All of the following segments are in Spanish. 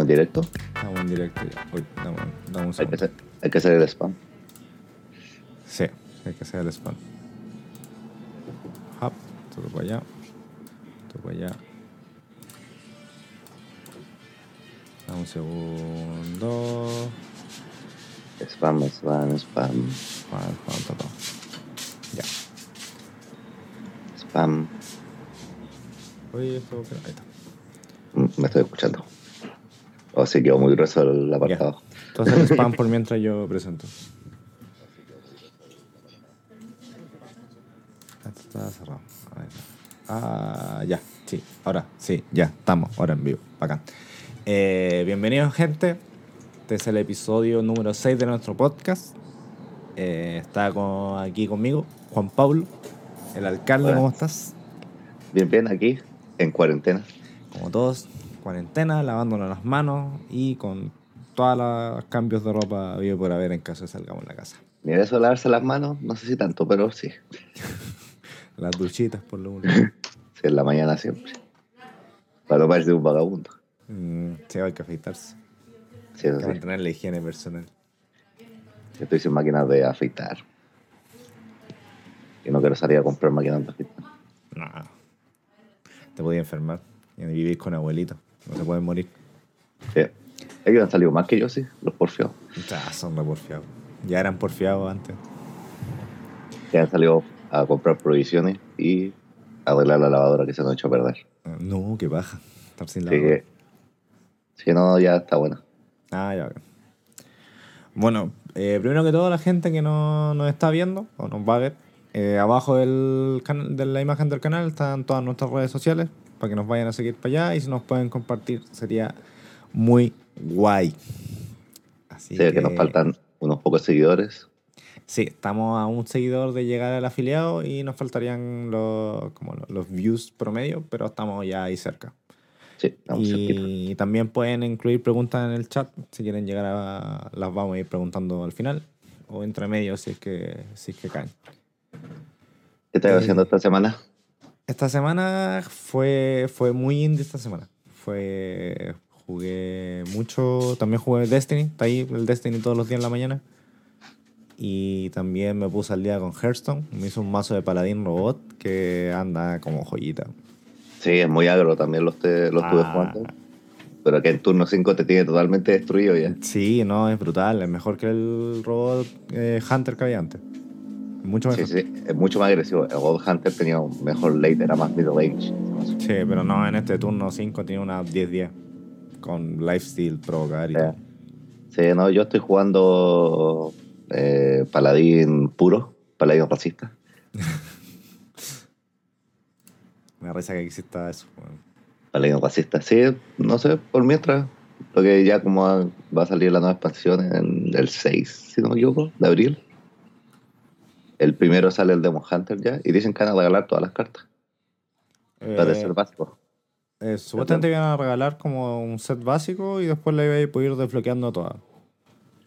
¿Estamos en directo? Estamos en directo ya. Uy, dame, dame un Hay que, hacer, hay que hacer el spam. Sí, hay que hacer el spam. Hop, todo para allá. Todo para allá. Dame un segundo. Spam, spam, spam, Juan, Juan, todo. Ya. spam. Oye, esto, ahí está. Mm, Me estoy escuchando. O sí, quedó muy grueso el apartado. Entonces el spam por mientras yo presento. Esto está cerrado. Ah, ya, sí, ahora, sí, ya, estamos, ahora en vivo, bacán. Eh, bienvenidos, gente. Este es el episodio número 6 de nuestro podcast. Eh, está con- aquí conmigo Juan Pablo, el alcalde, Hola. ¿cómo estás? Bien, bien, aquí, en cuarentena. Como todos, cuarentena, lavándonos las manos y con todos los cambios de ropa habido por haber en caso de salgamos de la casa. Mira, eso de lavarse las manos, no sé si tanto, pero sí. Las duchitas, por lo menos. Sí, en la mañana siempre. Para no parecer un vagabundo. Mm, sí, hay que afeitarse. Sí, Hay que sí. mantener la higiene personal. Estoy sin máquinas de afeitar. Y no quiero salir a comprar máquinas de afeitar. No. Te podía enfermar. Y vivir con abuelitos. No se pueden morir. Sí. Ellos han salido más que yo, sí, los porfiados. Ya, son re porfiados. Ya eran porfiados antes. Que han salido a comprar provisiones y arreglar la lavadora que se nos echó a perder. No, qué baja. Estar sin Así la que, si no, ya está buena. Ah, ya. Bueno, eh, primero que todo, la gente que no nos está viendo o nos va a ver, eh, abajo del de la imagen del canal están todas nuestras redes sociales para que nos vayan a seguir para allá y si nos pueden compartir sería muy guay. Así Sé que nos faltan unos pocos seguidores. Sí, estamos a un seguidor de llegar al afiliado y nos faltarían los, como los, views promedio, pero estamos ya ahí cerca. Sí, estamos. Y también pueden incluir preguntas en el chat. Si quieren llegar a. Las vamos a ir preguntando al final. O entre medio si es que, si es que caen. ¿Qué estás eh, haciendo esta semana? Esta semana fue, fue muy indie esta semana. Fue. Jugué mucho. También jugué Destiny. Está ahí el Destiny todos los días en la mañana. Y también me puse al día con Hearthstone. Me hizo un mazo de paladín robot que anda como joyita. Sí, es muy agro, también lo, estuve- lo estuve Ah. jugando. Pero que en turno 5 te tiene totalmente destruido ya. Sí, no, es brutal. Es mejor que el robot eh, Hunter que había antes. Mucho Sí, mejor. sí, es mucho más agresivo. El God Hunter tenía un mejor late, era más middle range. Sí, pero no, en este turno 5 tiene una 10-10. Con lifesteal, provocar y todo. Sí, no, yo estoy jugando eh, paladín puro, paladín racista. Me da risa que exista eso. weón. Paladín racista. Sí, no sé, por mientras. Porque ya como va va a salir la nueva expansión en el 6, si no me equivoco, de abril. El primero sale el Demon Hunter ya y dicen que van a regalar todas las cartas. Para Eh, ser básico. eh, supuestamente iban a regalar como un set básico y después le iba a poder ir desbloqueando todas.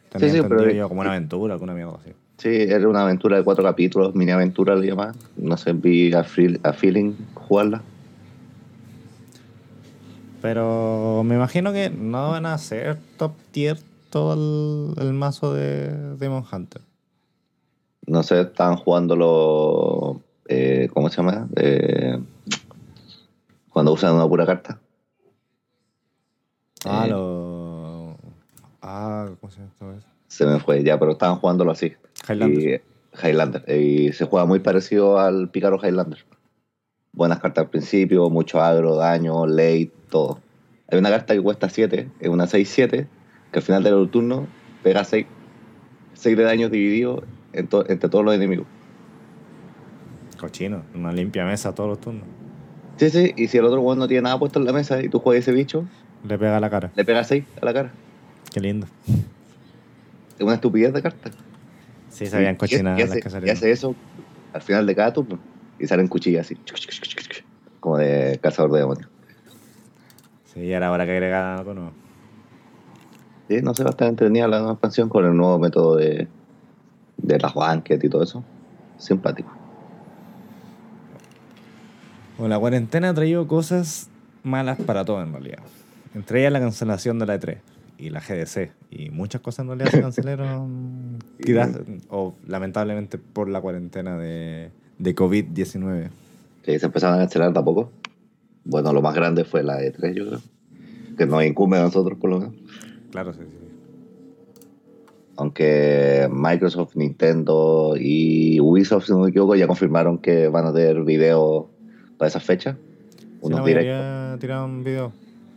Tenía Sí, sí, pero- yo como una aventura, alguna mierda así. Sí, era una aventura de cuatro capítulos, mini aventura le llamaban. No sé, vi a, Feeling jugarla. Pero me imagino que no van a ser top tier todo el, el mazo de Demon Hunter. No sé, estaban jugando los. eh, ¿Cómo se llama? Eh, cuando usan una pura carta. Ah, Eh. lo. Ah, ¿cómo se llama esta vez? Se me fue ya, pero estaban jugándolo así. Highlander. Y, Highlander. Y se juega muy parecido al Pícaro Highlander. Buenas cartas al principio, mucho agro, daño, late, todo. Hay una carta que cuesta 7, es una 6-7, que al final del turno pega 6, 6 de daño dividido to- entre todos los enemigos. Cochino, una limpia mesa todos los turnos. Sí, sí, y si el otro jugador no tiene nada puesto en la mesa y tú juegas ese bicho, Le pega a la cara. le pega 6 a la cara. Qué lindo. Es una estupidez de carta. Sí, sabían cochinadas y, las y hace eso al final de cada turno. Y salen cuchillas así. Como de cazador de demonios. Sí, y ahora habrá que agregar algo nuevo. Sí, no sé, bastante entretenida la nueva expansión con el nuevo método de, de las banquetas y todo eso. Simpático. Bueno, la cuarentena ha traído cosas malas para todo en realidad. Entre ellas la cancelación de la E3 y la GDC. Y muchas cosas en realidad se cancelaron. quizás, o lamentablemente por la cuarentena de, de COVID-19. Sí, se empezaron a cancelar tampoco. Bueno, lo más grande fue la E3, yo creo. Que nos incumbe a nosotros, por lo menos. Claro, sí, sí. Aunque Microsoft, Nintendo y Ubisoft, si no me equivoco, ya confirmaron que van a tener videos para esa fecha. Sí, Unos directos. tiraron video.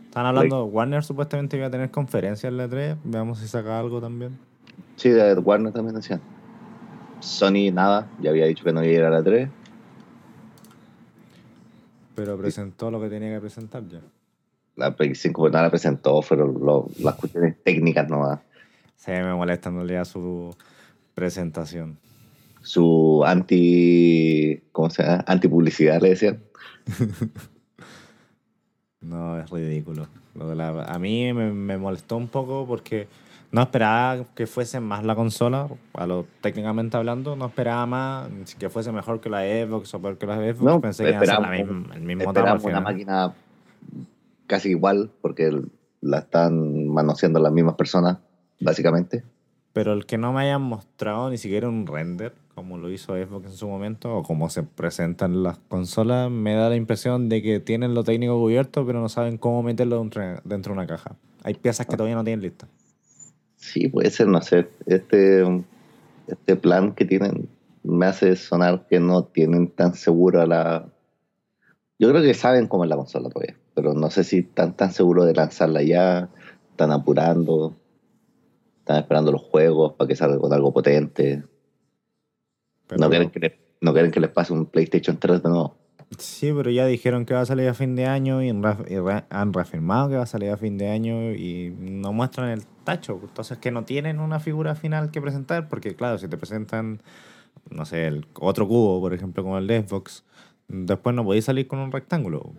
Estaban hablando, Warner supuestamente iba a tener conferencias en la E3. Veamos si saca algo también. Sí, de Warner también decían. Sony nada, ya había dicho que no iba a ir a la 3. Pero presentó lo que tenía que presentar ya. La Play 5 pues, nada la presentó, fueron las cuestiones técnicas nomás. Se me molesta en realidad su presentación. Su anti. ¿Cómo se llama? Anti publicidad le decían. No, es ridículo. Lo de la- a mí me, me molestó un poco porque no esperaba que fuese más la consola, a lo técnicamente hablando, no esperaba más que fuese mejor que la Xbox o peor que la Xbox. No, Pensé que iba a ser la esperamos- misma- el mismo Esperamos una máquina casi igual, porque la están manoseando las mismas personas, básicamente. Pero el que no me hayan mostrado ni siquiera un render, como lo hizo Xbox en su momento, o como se presentan las consolas, me da la impresión de que tienen lo técnico cubierto, pero no saben cómo meterlo dentro, dentro de una caja. Hay piezas que todavía no tienen listas. Sí, puede ser, no sé. Este, este plan que tienen me hace sonar que no tienen tan segura la. Yo creo que saben cómo es la consola todavía, pero no sé si están tan seguros de lanzarla ya, están apurando, están esperando los juegos para que salga con algo potente. Pero- No, quieren que les, no quieren que les pase un PlayStation 3 de nuevo. Sí, pero ya dijeron que va a salir a fin de año y, han reafirmado que va a salir a fin de año y no muestran el tacho. Entonces que no tienen una figura final que presentar porque claro, si te presentan, no sé, el otro cubo, por ejemplo, como el de Xbox, después no podéis salir con un rectángulo.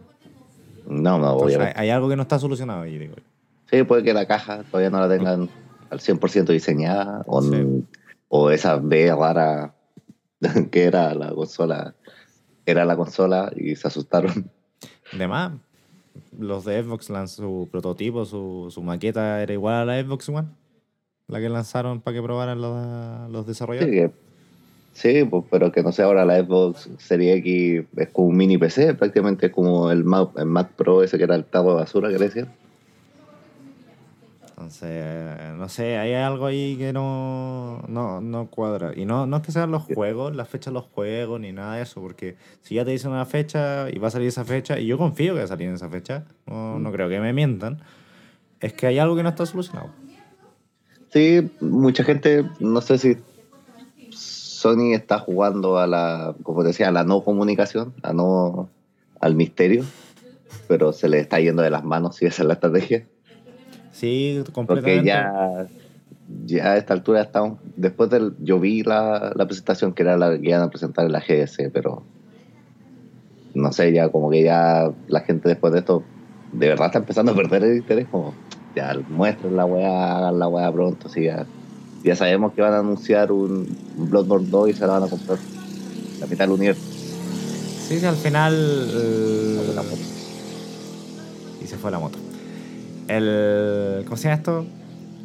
No, no, Entonces, hay, obviamente. hay algo que no está solucionado ahí, digo. yo. Sí, puede que la caja todavía no la tengan al 100% diseñada o, Sí. o esa B rara que era la consola era la consola y se asustaron. Además, los de Xbox lanzó su prototipo, su, su maqueta era igual a la Xbox One, la que lanzaron para que probaran los, los Sí, desarrolladores. que- sí, pues, pero que no sé, ahora la Xbox Serie X es como un mini PC, prácticamente es como el Mac, el Mac Pro ese que era el tapo de basura que le decían. Entonces, no sé, hay algo ahí que no, no, no cuadra. Y no, no es que sean los juegos, las fechas de los juegos, ni nada de eso, porque si ya te dicen una fecha y va a salir esa fecha, y yo confío que va a salir en esa fecha, no, no creo que me mientan, es que hay algo que no está solucionado. Sí, mucha gente, no sé si Sony está jugando a la, como te decía, a la no comunicación, a no al misterio, pero se le está yendo de las manos si esa es la estrategia. Sí, Porque completamente. ya, ya a esta altura estamos, después del, yo vi la, la presentación que era la que iban a presentar en la GS, pero no sé, ya como que ya la gente después de esto de verdad está empezando a perder el interés, como ya muestren la weá, hagan la weá pronto, sí, ya, ya sabemos que van a anunciar un, un Bloodborne 2 y se la van a comprar la mitad del universo. Sí, sí, al final. eh, y se fue la moto. El, ¿Cómo se llama esto?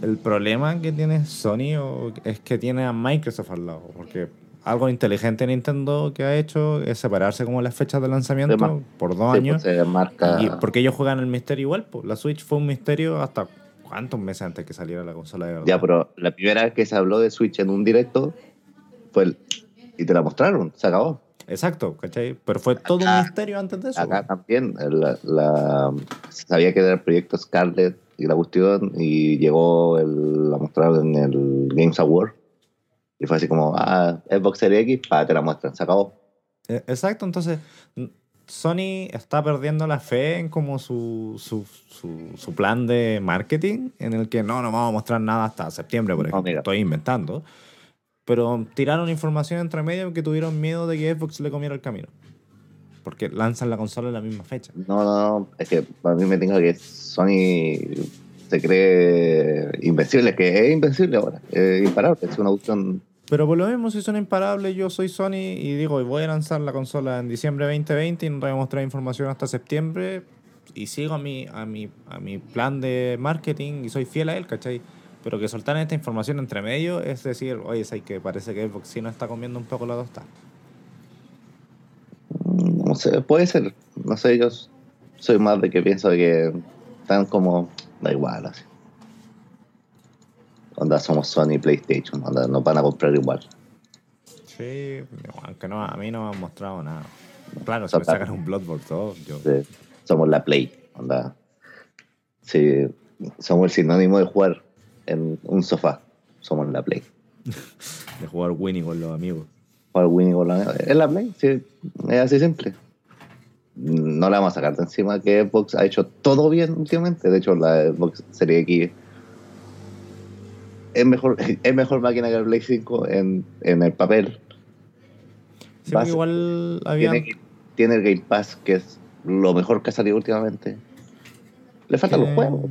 El problema que tiene Sony o- es que tiene a Microsoft al lado. Porque algo inteligente Nintendo que ha hecho es separarse como las fechas de lanzamiento por dos Sí, años. pues, se marca, Y porque ellos juegan el misterio igual. pues. La Switch fue un misterio hasta cuántos meses antes que saliera la consola de verdad. Ya, pero la primera vez que se habló de Switch en un directo fue el. Y te la mostraron, se acabó. Exacto, ¿cachai? Pero fue todo Acá- un misterio antes de eso. Acá también la, la- sabía que era el proyecto Scarlett y la cuestión, y llegó, el, la mostraron en el Games Award. Y fue así como, ah, Xbox Series X, pa, te la muestran, se acabó. Eh, Exacto, entonces Sony está perdiendo la fe en como su, su, su, su plan de marketing, en el que no, no vamos a mostrar nada hasta septiembre, por No, ejemplo. mira. Estoy inventando. Pero tiraron información entre medio que tuvieron miedo de que Xbox le comiera el camino. Porque lanzan la consola en la misma fecha. No, no, no, es que a mí me tengo que Sony se cree invencible, que es invencible ahora, es imparable, es una opción Pero por lo mismo, si son imparables, yo soy Sony y digo, voy a lanzar la consola en diciembre 2020 y no voy a mostrar información hasta septiembre. y sigo a mi, a, mi, a mi plan de marketing y soy fiel a él, ¿cachai? Pero que soltar esta información entre medio es decir, oye, es que parece que Xbox sí no está comiendo un poco la tosta. No sé, puede ser. No sé, yo soy más de que pienso que están como, da igual, así. Onda, somos Sony PlayStation, onda, nos van a comprar igual. Sí, aunque no, a mí no me han mostrado nada. Claro, si me sacan un Bloodborne todo, yo... Sí, somos la Play, onda. Sí, somos el sinónimo de jugar en un sofá. Somos la Play. de jugar Winnie con los amigos. Jugar Winnie con los amigos. Es la Play, sí, es así simple. No la vamos a sacar de encima que Xbox ha hecho todo bien últimamente. De hecho, la Xbox Series X es mejor, es mejor máquina que el Play 5 en, en el papel. Sí, igual había... tiene, tiene, el Game Pass, que es lo mejor que ha salido últimamente. Le faltan los juegos.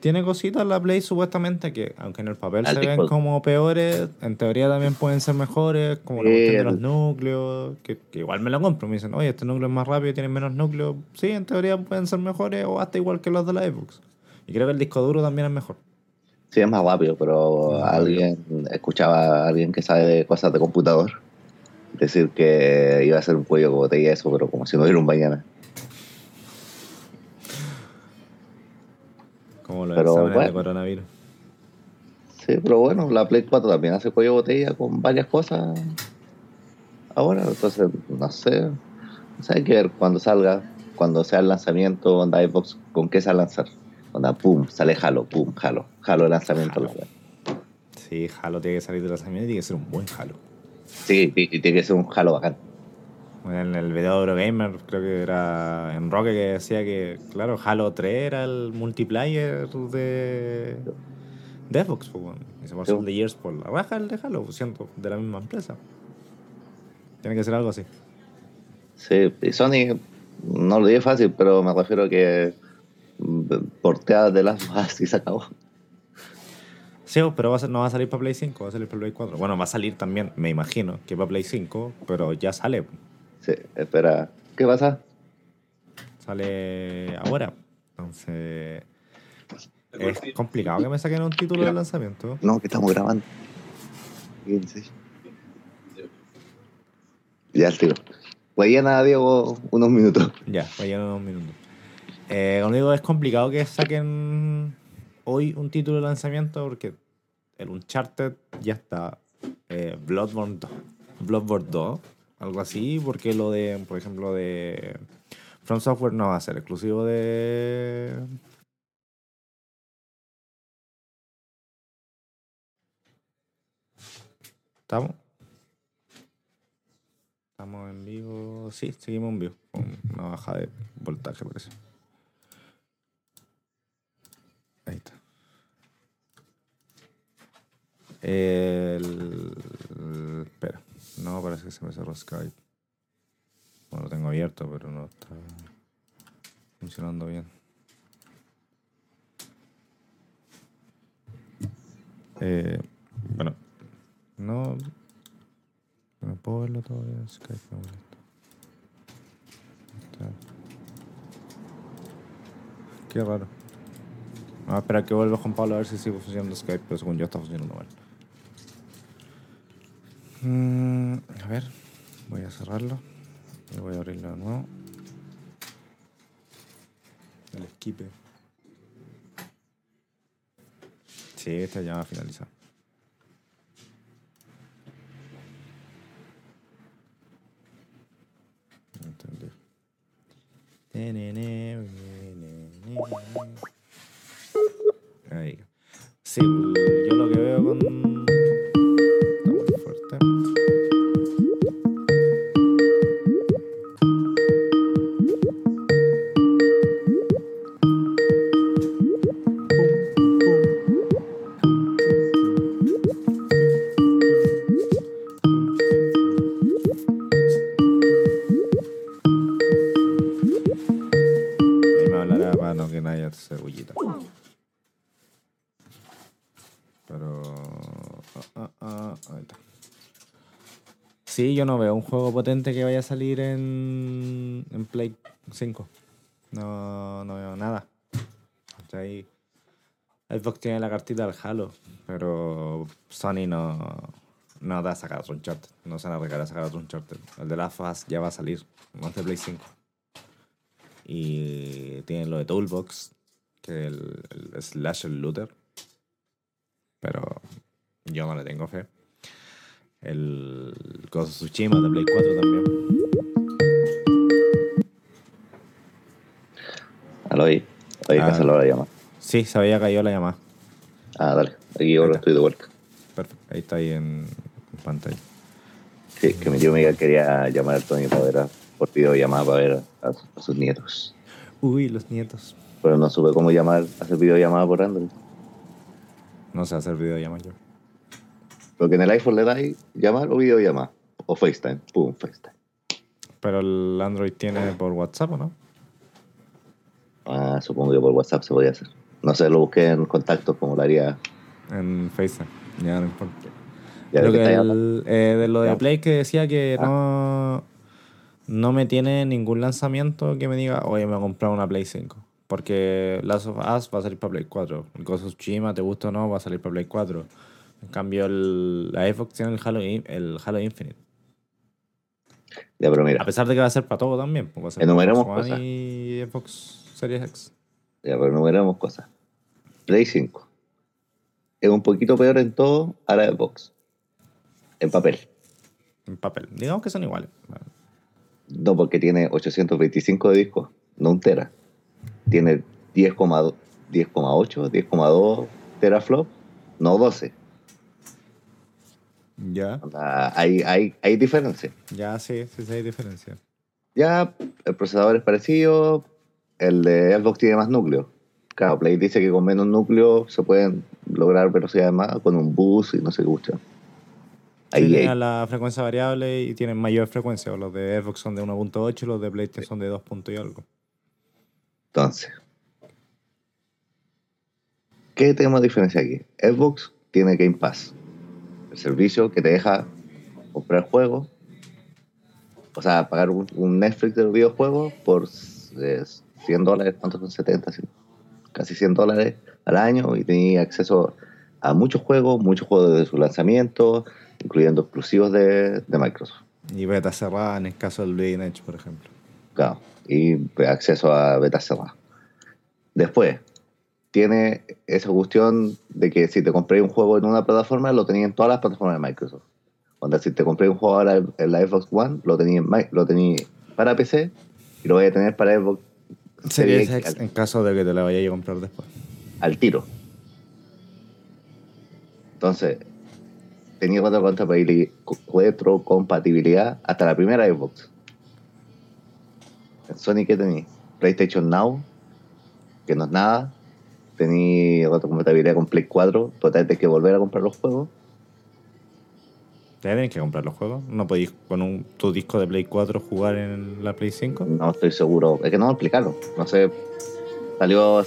Tiene cositas la Play supuestamente que, aunque en el papel se ven como peores, en teoría también pueden ser mejores, como la cuestión de los núcleos, que, que, igual me lo compro. Me dicen, oye, este núcleo es más rápido, tiene menos núcleos. Sí, en teoría pueden ser mejores o hasta igual que los de la Xbox. Y creo que el disco duro también es mejor. Sí, es más rápido, pero alguien escuchaba a alguien que sabe de cosas de computador decir que iba a ser un cuello como botella eso, pero como si no hubiera un mañana. Como lo pero, bueno, de coronavirus. Sí, pero bueno, la Play 4 también hace cuello botella con varias cosas ahora, entonces no sé, no sé, hay que ver cuando salga, cuando sea el lanzamiento, onda Xbox, con qué se va a lanzar. Onda, pum, sale Halo, pum, Halo. Halo de lanzamiento. Halo. Sí, Halo tiene que salir de lanzamiento y tiene que ser un buen Halo. Sí, y tiene que ser un Halo bacán. En el video de Eurogamer, creo que era en Roque que decía que, claro, Halo 3 era el multiplayer de, de Xbox. Pues, y se pasó el de Years por la raja el de Halo, siento, de la misma empresa. Tiene que ser algo así. Sí, y Sony, no lo dije fácil, pero me refiero a que porteadas de las más y se acabó. Sí, pero va a ser, no va a salir para Play 5, va a salir para Play 4. Bueno, va a salir también, me imagino, que para Play 5, pero ya sale. Sí, espera. ¿Qué pasa? Sale ahora. Entonces. Es complicado que me saquen un título de lanzamiento. No, que estamos grabando. Ya, tío. nada, Diego, unos minutos. Ya, vayan unos minutos. Eh, como digo, es complicado que saquen hoy un título de lanzamiento porque el Uncharted ya está. Eh, Bloodborne 2. Bloodborne 2, algo así, porque lo de, por ejemplo, de From Software no va a ser exclusivo de. ¿Estamos? Estamos en vivo. Sí, seguimos en vivo. Con una baja de voltaje, parece. Ahí está. El... Espera, no parece que se me cerró Skype. Bueno, lo tengo abierto, pero no está funcionando bien. Eh, bueno, no. No puedo verlo todavía. Skype no Qué raro. Vamos a esperar que vuelva Juan Pablo a ver si sigue funcionando Skype, pero según yo está funcionando mal. Mm, a ver, voy a cerrarlo y voy a abrirlo de nuevo. El esquipe. Sí, esta ya va a finalizar. Entendí. Ahí. Sí, yo lo que veo con. Yo no veo un juego potente que vaya a salir en, en Play 5. No, no veo nada. Ahí Xbox tiene la cartita del Halo, pero Sony no, no da a sacar otro Uncharted. No se van a regalar a sacar otro Uncharted. El de Last of Us ya va a salir, no es de Play 5. Y tienen lo de Toolbox, que es el, el Slasher Looter. Pero yo no le tengo fe. El Ghost of Tsushima de Play 4 también. Ahí. Oye, Ah. canceló la llamada. Sí, se había caído la llamada. Ah, dale. Aquí ahora estoy de vuelta. Perfecto. Ahí está ahí en, pantalla. Sí, que mi tío Miguel quería llamar a Tony para ver a, por videollamada para ver a, a sus nietos. Uy, los nietos. Pero no supe cómo llamar, hacer videollamada por Android. No sé hacer videollamada yo. Porque en el iPhone le dais llamar o videollamada. O FaceTime. Pum, FaceTime. Pero el Android tiene por WhatsApp, ¿o no? Ah, supongo que por WhatsApp se podía hacer. No sé, lo busqué en contactos como lo haría. En FaceTime. Ya no importa. Ya Creo de que que el, eh, de lo de. Play que decía que Ah. no, no me tiene ningún lanzamiento que me diga, oye, me voy a comprar una Play 5. Porque Last of Us va a salir para Play 4. El Ghost of Tsushima, te gusta o no, va a salir para Play 4. En cambio, el, la Xbox tiene el Halo, el Halo Infinite. Ya, pero A mira, pesar de que va a ser para todo también. pues va a ser Xbox One cosas. y Xbox Series X. ya, pero numeramos cosas. Play 5. Es un poquito peor en todo a la Xbox. En papel. En papel. Digamos que son iguales. No, porque tiene 825 de disco, no un tera. Tiene 10,2 10,8, 10,2 teraflop, no 12. Ya. Hay, hay, hay diferencia. Ya, sí, sí, sí hay diferencia. Ya, el procesador es parecido, el de Xbox tiene más núcleos. Claro, Play dice que con menos núcleos se pueden lograr velocidades más con un bus y no sé qué. Sí, Ahí, tienen la frecuencia variable y tienen mayor frecuencia. Los de Xbox son de 1.8 y los de PlayStation son de 2. punto y algo. Entonces, ¿qué tenemos diferencia aquí? Xbox tiene Game Pass, servicio que te deja comprar juegos, o sea, pagar un, un Netflix de los videojuegos por eh, 100 dólares, ¿cuántos son 70? Sí, Casi 100 dólares al año y tenía acceso a muchos juegos, muchos juegos desde su lanzamiento, incluyendo exclusivos de, de Microsoft. Y beta cerrada en el caso del Bleeding Edge, por ejemplo. Claro, y acceso a beta cerrada. Después, tiene esa cuestión de que si te compré un juego en una plataforma, lo tenía en todas las plataformas de Microsoft. Onda, si te compré un juego ahora en la Xbox One, lo tenía, en lo tenía para PC y lo voy a tener para Xbox Series X en caso de que te la vayas a comprar después. al tiro. Entonces, tenía retrocompatibilidad, retrocompatibilidad hasta la primera Xbox. En Sony, ¿qué tenía? PlayStation Now, que no es nada. Tenía retrocompatibilidad con Play 4, total de que volver a comprar los juegos. Te que comprar los juegos. No podéis con un, tu disco de Play 4 jugar en la Play 5. No estoy seguro, es que no me explicaron. No sé, salió,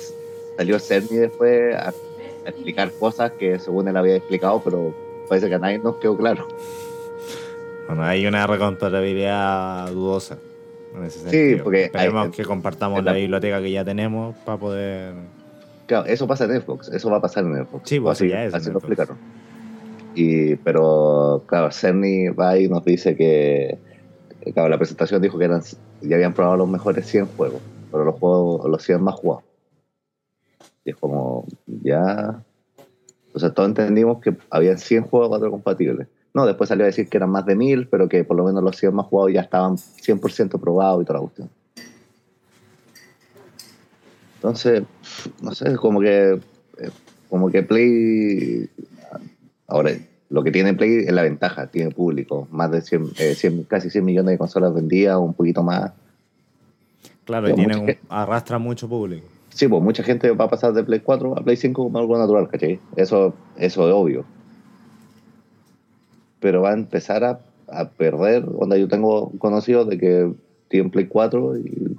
salió Cerny después a, a explicar cosas que según él había explicado, pero parece que a nadie nos quedó claro. Bueno, hay una recompatibilidad dudosa. En ese Sí, sentido. porque Esperemos hay- que compartamos la- biblioteca que ya tenemos para poder. Claro, eso pasa en Xbox, eso va a pasar en Xbox. Sí, pues, así, ya es así lo explicaron. Y, pero, claro, Cerny va y nos dice que, que, claro, la presentación dijo que eran, ya habían probado los mejores 100 juegos, pero los juegos, los 100 más jugados. Y es como, ya. O sea, todos entendimos que habían 100 juegos retrocompatibles. No, después salió a decir que eran más de 1000, pero que por lo menos los 100 más jugados ya estaban 100% probados y toda la cuestión. Entonces, no sé, como que eh, como que Play ahora lo que tiene Play es la ventaja, tiene público, más de 100, eh, 100 casi 100 millones de consolas vendidas, un poquito más. Claro, y tiene mucha un- gente- arrastra mucho público. Sí, pues mucha gente va a pasar de Play 4 a Play 5 como algo natural, ¿cachai? Eso, eso es obvio. Pero va a empezar a, a perder, onda yo tengo conocidos de que tienen Play 4 y,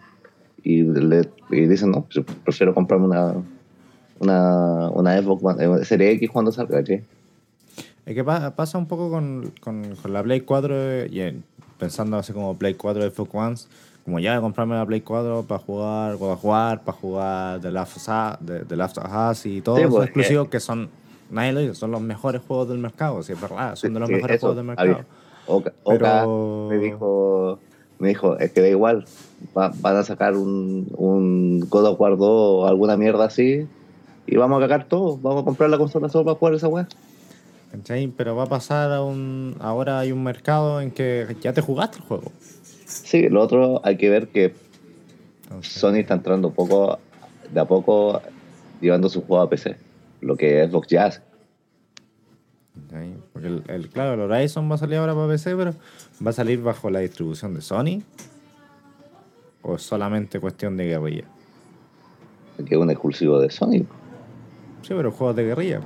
y, le- y dicen, no, pues, prefiero comprarme una, una, una Xbox One- eh, Serie X cuando salga, ¿cachai? Es que pa- pasa un poco con, con- con la Play 4 y en- pensando así como Play 4 de Xbox One, como ya de comprarme la Play 4 para jugar of War, para jugar The Last of Us, The, The Last of Us y todos Sí, esos pues, exclusivos que son, nadie lo dice, son los mejores juegos del mercado, si es verdad, son de los Sí, mejores eso, juegos del mercado. había- Oka Pero- me dijo, me dijo, es que da igual, va- van a sacar un, un God of War 2 o alguna mierda así y vamos a cagar todo, vamos a comprar la consola solo para jugar esa weá. ¿Cachai? Pero va a pasar a un. Ahora hay un mercado en que ya te jugaste el juego. Sí, lo otro hay que ver que Entonces, Sony está entrando poco, de a poco llevando su juego a PC, lo que Xbox ya hace. ¿cachai? Porque el, el- claro, el Horizon va a salir ahora para PC, pero ¿va a salir bajo la distribución de Sony? ¿O es solamente cuestión de guerrilla? que es un exclusivo de Sony. Sí, pero juegos de guerrilla,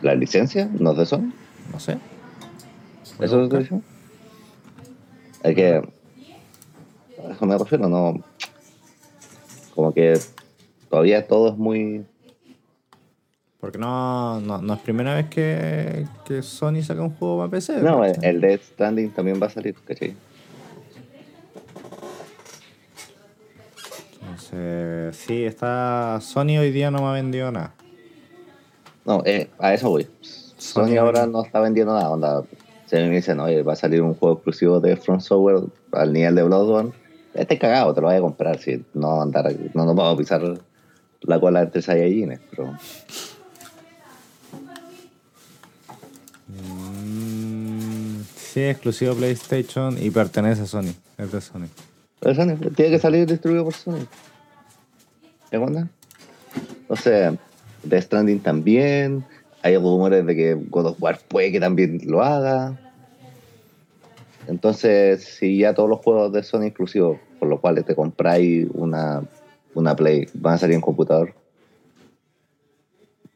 La licencia no es de Sony. no sé. ¿Eso es lo que? Hay que. A eso me refiero, no. Como que todavía todo es muy. Porque no, no, no es primera vez que, que Sony saca un juego para PC. No, el, ¿cachai? el Death Stranding también va a salir, ¿cachai? Entonces, sí, está. Sony hoy día no me ha vendido nada. No, eh, a eso voy. Sony Sony- ahora no está vendiendo nada. Onda, se me dicen, oye, va a salir un juego exclusivo de Front Software al nivel de Bloodborne. Este cagado, te lo voy a comprar. Si no, andar, no nos vamos a pisar la cola entre Saiyajines. Pero sí, exclusivo PlayStation y pertenece a Sony. Es de Sony. Pero Sony, tiene que salir distribuido por Sony. ¿Te acuerdas? O sea, The Stranding también. Hay rumores de que God of War puede que también lo haga. Entonces, si ya todos los juegos de Sony exclusivos, por los cuales te compráis una, una Play, van a salir en computador,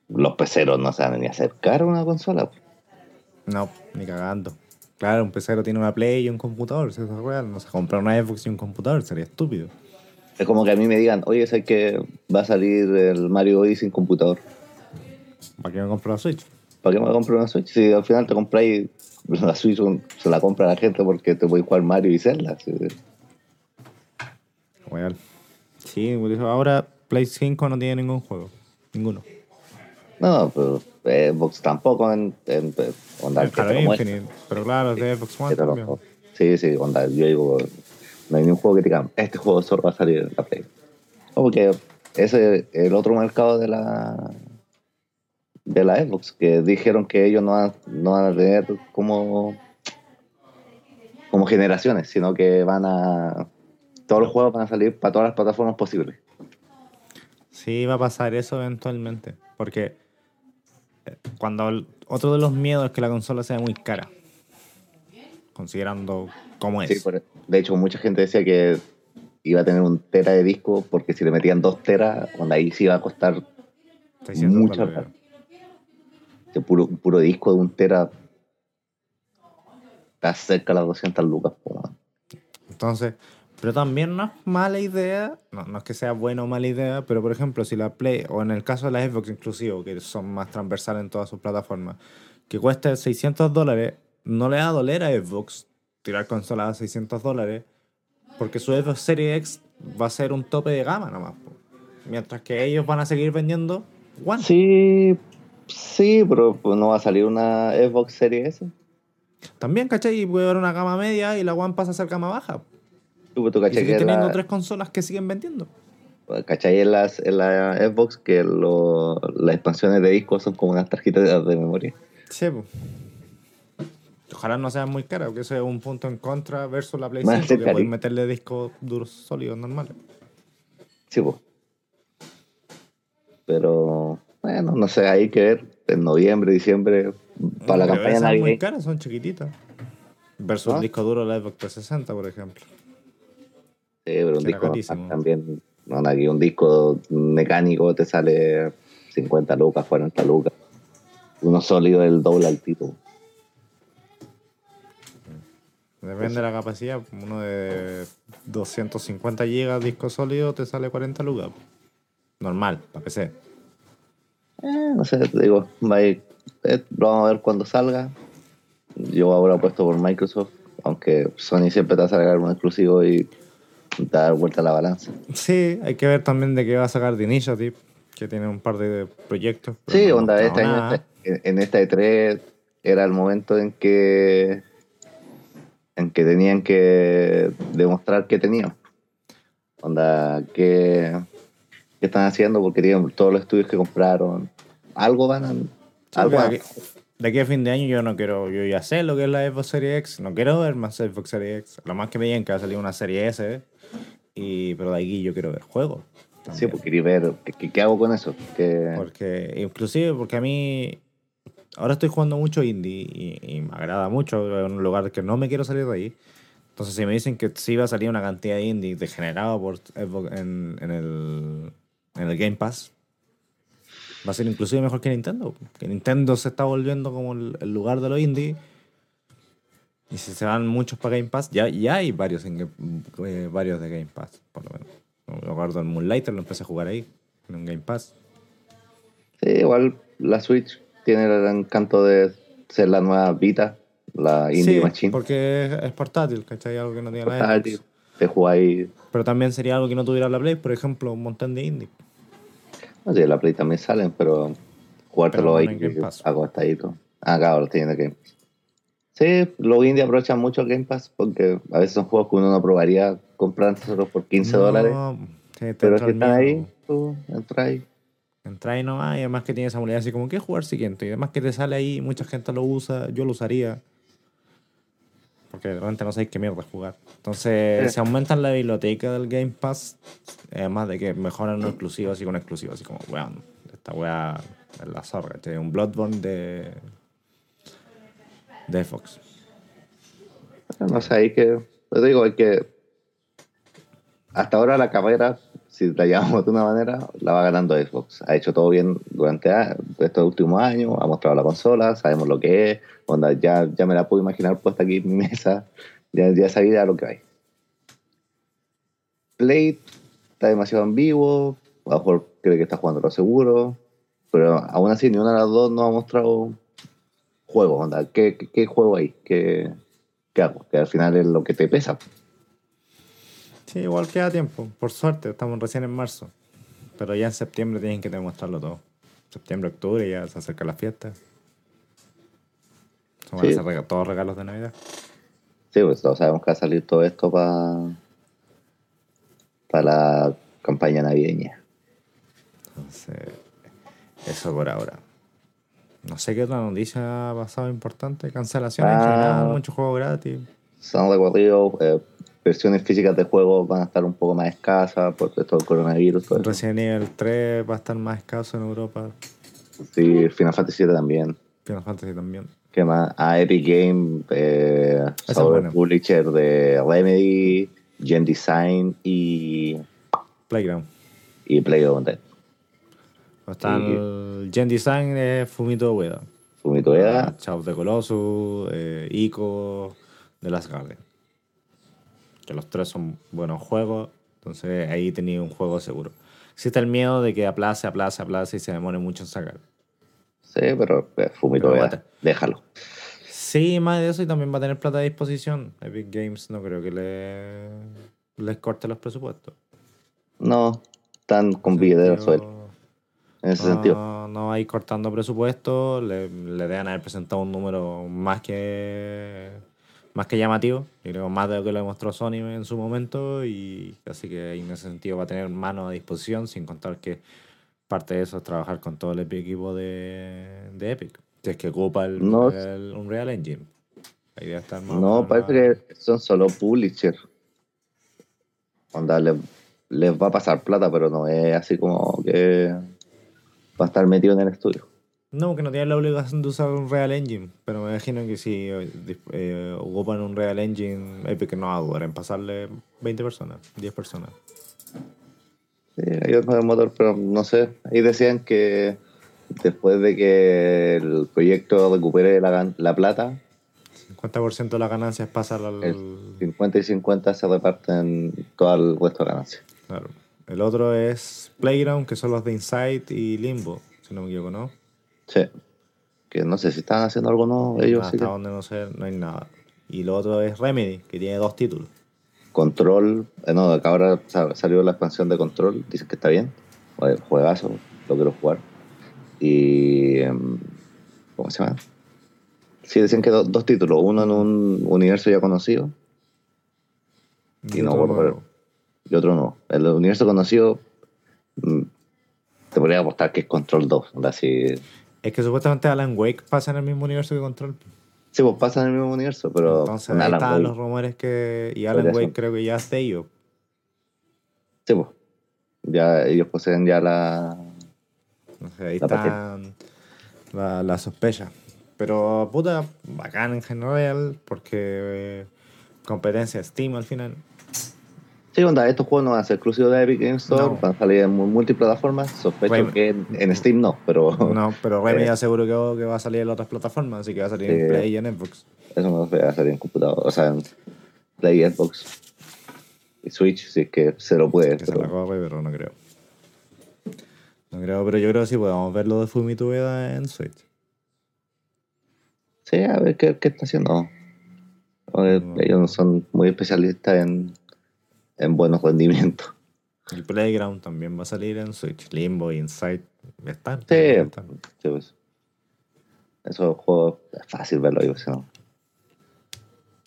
los peceros no se van ni a acercar a una consola. No, ni cagando. Claro, un PC tiene una Play y un computador, si eso es real. No se compra una Xbox y un computador, sería estúpido. Es como que a mí me digan, oye, sé que va a salir el Mario Odyssey sin computador. ¿Para qué me compro la Switch? ¿Para qué me comprar una Switch? Si al final te compráis la Switch, se la compra la gente porque te puedes jugar Mario y Zelda. sí. Real. Sí, ahora Play 5 no tiene ningún juego. Ninguno. No, pero eh, Xbox tampoco en, en, en- onda, El Halo Infinite. Pero claro, es de Xbox One lo-. Sí, sí, onda, yo digo, no hay ningún juego que te digan, este juego solo va a salir en la Play. Como que ese es el otro mercado de la de la Xbox, que dijeron que ellos no van, no van a tener como como generaciones, sino que van a todos los juegos van a salir para todas las plataformas posibles. Sí, va a pasar eso eventualmente. Porque cuando otro de los miedos es que la consola sea muy cara. Considerando cómo es. Sí, por- de hecho, mucha gente decía que iba a tener un tera de disco porque si le metían dos teras, onda ahí sí iba a costar 600 mucha plata. que puro, un puro disco de un tera está cerca de las 200 lucas. Entonces, pero también no es mala idea, no, no es que sea buena o mala idea, pero por ejemplo, si la Play, o en el caso de la Xbox inclusive, que son más transversales en todas sus plataformas, que cueste 600 dólares, no le va a doler a Xbox tirar consolas a 600 dólares, porque su Xbox Series X va a ser un tope de gama nomás. po. Mientras que ellos van a seguir vendiendo One. Sí, sí, pero pues, no va a salir una Xbox Series S. También, ¿cachai? Y puede haber una gama media y la One pasa a ser gama baja. Tú, tú Y sigue que teniendo la, tres consolas que siguen vendiendo. cachai en, las, en la Xbox que lo- las expansiones de disco son como unas tarjetas de memoria. Sí, po. Ojalá no sean muy caras, porque eso es un punto en contra versus la Play Van a 5, ser que pueden meterle discos duros sólidos normales. Sí, pues. Pero, bueno, no sé, hay que ver en noviembre, diciembre, para la Pero campaña esas muy navideña. caras, son chiquititas. Versus ¿Ah? el disco duro de la Xbox 360, por ejemplo. Sí, pero un era disco también, no, aquí un disco mecánico te sale 50 lucas, 40 lucas. Uno sólido el doble al tipo. Depende de la capacidad. Uno de 250 GB disco sólido te sale 40 lucas. Normal, para PC. Eh, no sé, te digo, eh, lo vamos a ver cuando salga. Yo ahora apuesto por Microsoft, aunque Sony siempre te va a sacar un exclusivo y dar vuelta a la balanza. Sí, hay que ver también de qué va a sacar The Initiative, que tiene un par de proyectos. Sí, no onda, este año, en, esta E3 era el momento en que en que tenían que demostrar que tenían. Onda, que, que están haciendo porque tienen todos los estudios que compraron. Algo van a... Sí, algo porque van- aquí- de aquí a fin de año yo no quiero, yo ya sé lo que es la Xbox Series X, no quiero ver más Xbox Series X. Lo más que me digan que va a salir una serie S, y, pero de aquí yo quiero ver juegos. Sí, también. porque quería ver qué, qué- qué hago con eso. Que, Porque, inclusive, porque a mí, ahora estoy jugando mucho indie y, y me agrada mucho, es un lugar que no me quiero salir de ahí. Entonces, si me dicen que sí va a salir una cantidad de indie degenerado por en, en, el, en el Game Pass, va a ser inclusive mejor que Nintendo. Que Nintendo se está volviendo como el, el lugar de los indie. Y si se van muchos para Game Pass, ya, ya hay varios, en, eh, varios de Game Pass, por lo menos. Me acuerdo el Moonlighter, lo empecé a jugar ahí, en un Game Pass. sí, igual la Switch tiene el encanto de ser la nueva Vita, la Indie sí, Machine. porque es, portátil, ¿cachai? Algo que no tiene la Portátil, Xbox. Te jugáis. Pero también sería algo que no tuviera la Play, por ejemplo, un montón de indie. No sé, la Play también salen, pero jugártelo Pero ahí no en Pass. acostadito. Ah, claro, en Game Pass. Sí, los indie aprovechan mucho el Game Pass porque a veces son juegos que uno no probaría comprar solo por 15 No, dólares. sí, Pero si el están ahí, tú entras ahí. Entra ahí nomás y además que tiene esa modalidad así como que jugar siguiente. Y además que te sale ahí, mucha gente lo usa, yo lo usaría. Porque realmente no sé qué mierda jugar. Entonces, Sí. se aumentan la biblioteca del Game Pass, además de que mejoran los exclusivos así con exclusivos, así como, weón, esta weá es la zorra. Este es un Bloodborne de. De Fox. No sé, hay que. Yo digo, hay que. Hasta ahora la carrera, si la llamamos de una manera, la va ganando Xbox. Ha hecho todo bien durante estos últimos años, ha mostrado la consola, sabemos lo que es. Onda, ya, ya me la puedo imaginar puesta aquí en mi mesa, ya, ya sabía lo que hay. Play está demasiado vivo, a lo mejor cree que está jugando lo seguro, pero aún así ni una de las dos no ha mostrado juego. Onda, ¿qué, qué, qué juego hay? ¿Qué, ¿Qué hago? Que al final es lo que te pesa. Sí, igual queda tiempo. Por suerte, estamos recién en marzo. Pero ya en septiembre tienen que demostrarlo todo. Septiembre, octubre, ya se acerca la fiesta. Se van Sí. a hacer rega- todos regalos de Navidad. Sí, pues todos sabemos que va a salir todo esto para para la campaña navideña. Entonces, eso por ahora. No sé qué otra noticia ha pasado importante. Cancelaciones en Ah. general, muchos juegos gratis. Se han recorrido, eh, versiones físicas de juegos van a estar un poco más escasas por esto del coronavirus. Todo. Resident Evil 3 va a estar más escaso en Europa. Sí, Final Fantasy VII también. Final Fantasy también. ¿Qué más? Ah, Epic Game, eh, bueno. Publisher de Remedy, Gen Design y, Playground. y PlayOnTech. Está Sí. el Gen Design de Fumito Ueda. Fumito Ueda, Chaos de Colossus, eh, Ico, de Last Guardian. Que los tres son buenos juegos, entonces ahí tenía un juego seguro. Existe el miedo de que aplace, aplace, aplace y se demore mucho en sacar. sí, pero eh, Fumito Pero Ueda, déjalo. Sí, más de eso y también va a tener plata a disposición. Epic Games no creo que le, les corte los presupuestos. No, están con billeteros sentido- sueltos, en ese sentido. No, no va a ir cortando presupuesto, le, le deben haber presentado un número más que más que llamativo, y creo más de lo que lo demostró Sony en su momento, y así que en ese sentido va a tener mano a disposición, sin contar que parte de eso es trabajar con todo el equipo de, de Epic, si es que ocupa el, No. el Unreal Engine. La idea está No, parece que son solo publisher. Onda, les, les va a pasar plata, pero no es así como que va a estar metido en el estudio. No, que no tienen la obligación de usar un Real Engine, pero me imagino que si eh, eh, ocupan un Real Engine, Epic no va a dudar en pasarle 20 personas, 10 personas. Sí, no el motor, pero no sé. Ahí decían que después de que el proyecto recupere la, la plata, 50% de las ganancias pasan al... el 50 y 50 se reparten todo el resto de ganancias. Claro. El otro es Playground, que son los de Inside y Limbo, si no me equivoco, ¿no? Sí. Que no sé si están haciendo algo no, ellos sí Hasta que- donde no sé, no hay nada. Y lo otro es Remedy, que tiene dos títulos. Control, eh, no, que ahora sa- salió la expansión de Control, dicen que está bien. Juegazo, lo quiero jugar. Y. em, ¿Cómo se llama? Sí, decían que do- dos títulos, uno en un universo ya conocido Y no, otro bueno, nuevo. Y otro no. El universo conocido, mm, te podría apostar que es Control 2. onda, Así, Es que supuestamente Alan Wake pasa en el mismo universo que Control. sí, pues pasa en el mismo universo, pero. Entonces ahí Wake, los rumores que. Y Alan Wake creo que ya es de ellos. Sí, pues. Ya ellos poseen ya la. No sé, ahí La están la, la sospecha. Pero puta, bacán en general, porque eh, competencia Steam al final. Sí, onda, estos juegos no van a ser exclusivos de Epic Games Store, No. van a salir en mu- multiplataformas. Sospecho que en, en Steam no, pero No, pero Remy Eh. ya seguro que, que va a salir en otras plataformas, así que va a salir en. Play y en Xbox. eso no va a salir en computador, o sea, en Play, Xbox y Switch, si es que se lo puede. Que se pero- la corre, pero no creo. No creo, pero yo creo que sí podemos ver lo de Fumito Ueda en Switch. Sí, a ver qué, qué está haciendo. Ellos no son muy especialistas en, en buenos rendimientos. El Playground también va a salir en Switch. Limbo, Inside, están. Sí, están. sí, pues. Esos juegos es fácil verlo, yo ¿no?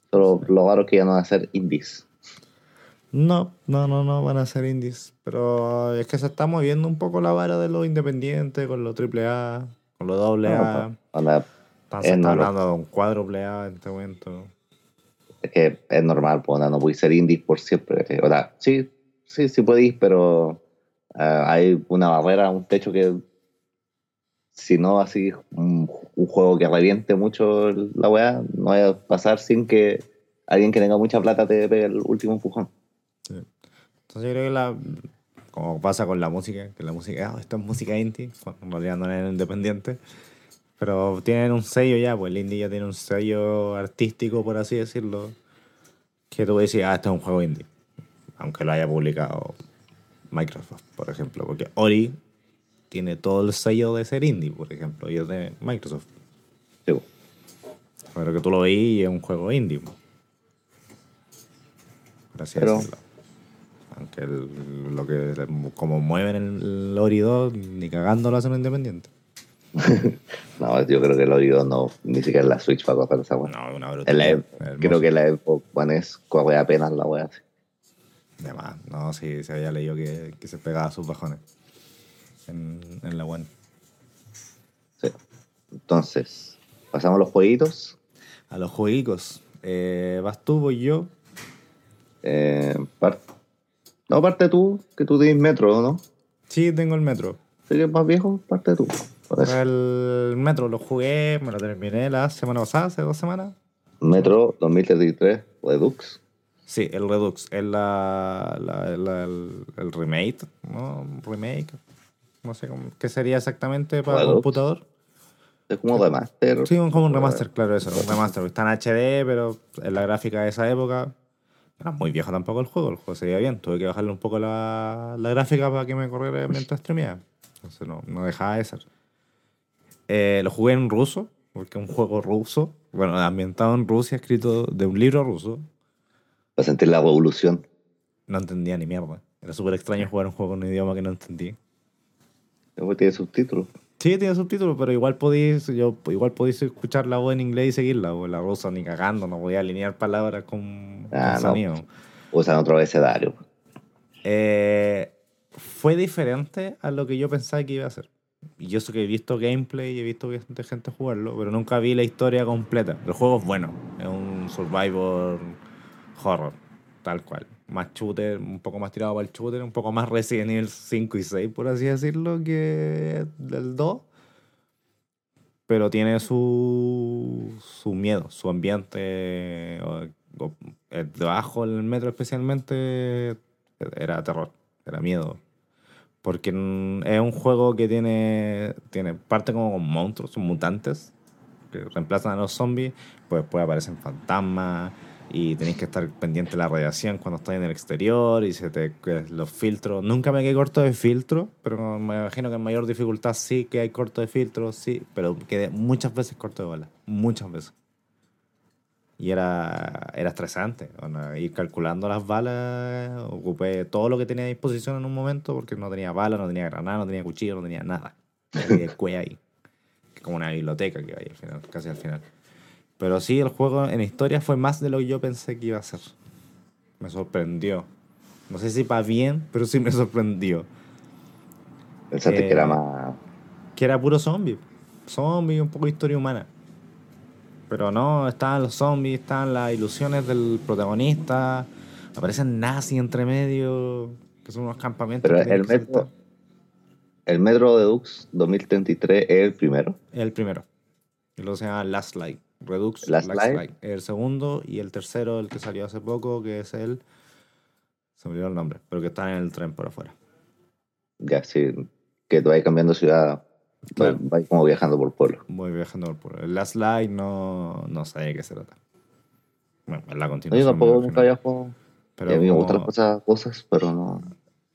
Solo lo raro que ya no van a ser indies. No, no, no, no, van a ser indies. Pero es que se está moviendo un poco la vara de lo independiente con lo AAA, con lo AA. No, onda, Están- se es está normal. hablando de un cuádruple A en este momento. Es que es normal, pues, no podéis ser indies por siempre. O sea, sí, sí, sí podéis, pero ah, hay una barrera, un techo que si no así un, un juego que reviente mucho la weá, no vaya a pasar sin que alguien que tenga mucha plata te pegue el último empujón. Entonces yo creo que la, como pasa con la música, que la música, ah, esto es música indie, en realidad no es independiente, pero tienen un sello ya, pues el indie ya tiene un sello artístico, por así decirlo, que tú decís, ah, esto es un juego indie, aunque lo haya publicado Microsoft, por ejemplo, porque Ori tiene todo el sello de ser indie, por ejemplo, y es de Microsoft, Sí, pero que tú lo veís y es un juego indie. pues. Por así Pero- decirlo. Aunque el- lo que como mueven el Ori 2, ni cagando lo hacen independiente. No, yo creo que el oído no, ni siquiera la Switch para correr esa weá. No, una En la- brutalidad. creo que la Xbox One S corre apenas la weá. sí. De más. No, sí, se había leído que, que se pegaba sus bajones en, en la One. Sí. Entonces, pasamos a los jueguitos. A los jueguicos. Eh, ¿Vas tú, voy yo? Eh, no, parte tú, que tú tienes metro, ¿no? Sí, tengo el metro. Es más viejo, parte tú. El metro lo jugué, me lo terminé la semana pasada, hace dos semanas. Metro 2033, Redux. Sí, el Redux. Es la, la- la- el, el remake, ¿no? Remake. No sé cómo, qué sería exactamente para Redux. computador. Es como remaster. Sí, un- como un remaster, claro, eso. Un remaster. Está en HD, pero en la gráfica de esa época. Era muy viejo tampoco el juego. El juego se veía bien. Tuve que bajarle un poco la, la gráfica para que me corriera mientras streameaba. Entonces no, no dejaba de ser. Eh, lo jugué en ruso, porque es un juego ruso. Bueno, ambientado en Rusia, escrito de un libro ruso. Para sentir la revolución. No entendía ni mierda. Era súper extraño jugar un juego en un idioma que no entendí. Tiene subtítulos. Sí, tiene subtítulos, pero igual podéis, yo, igual podéis escuchar la voz en inglés y seguirla, o la rusa ni cagando, no podía alinear palabras con, Ah, con no. sonido. Usan otro abecedario. Eh, fue diferente a lo que yo pensaba que iba a ser. Yo sé que he visto gameplay y he visto bastante gente jugarlo, pero nunca vi la historia completa. El juego es bueno, es un survivor horror, tal cual. Más shooter, un poco más tirado para el shooter, un poco más Resident Evil 5 y 6, por así decirlo, que del 2. Pero tiene su, su miedo, su ambiente. o- eh, debajo del metro especialmente era terror, era miedo. Porque es un juego que tiene, tiene parte como con monstruos, mutantes, que reemplazan a los zombies, pues después aparecen fantasmas y tenéis que estar pendiente de la radiación cuando estás en el exterior y se te los filtros. Nunca me quedé corto de filtro, pero me imagino que en mayor dificultad sí que hay corto de filtro, sí, pero quedé muchas veces corto de bala, muchas veces. Y era, era estresante. Bueno, ir calculando las balas, ocupé todo lo que tenía a disposición en un momento porque no tenía balas, no tenía granada, no tenía cuchillo, no tenía nada. Y el cuello ahí. Como una biblioteca que hay al final, casi al final. Pero sí, el juego en historia fue más de lo que yo pensé que iba a ser. Me sorprendió. No sé si para bien, pero sí me sorprendió. Pensaste Eh, que era más. Que era puro zombie. Zombie y un poco de historia humana. Pero no, estaban los zombies, estaban las ilusiones del protagonista. Aparecen nazis entre medio, que son unos campamentos. Pero que el que metro, el metro Redux 2033 es el primero. El primero. Y luego se llama Last Light. Redux Last Last, Light. Light. El segundo y el tercero, el que salió hace poco, que es el. Se me olvidó el nombre, pero que está en el tren por afuera. Ya, sí. Que tú vas cambiando ciudad. Claro. Como viajando por pueblo. Voy viajando por el Last Light, no, no sé de qué se trata. Bueno, la continuación. yo tampoco nunca jugado. Pero a mí me gustan las cosas, cosas, pero no.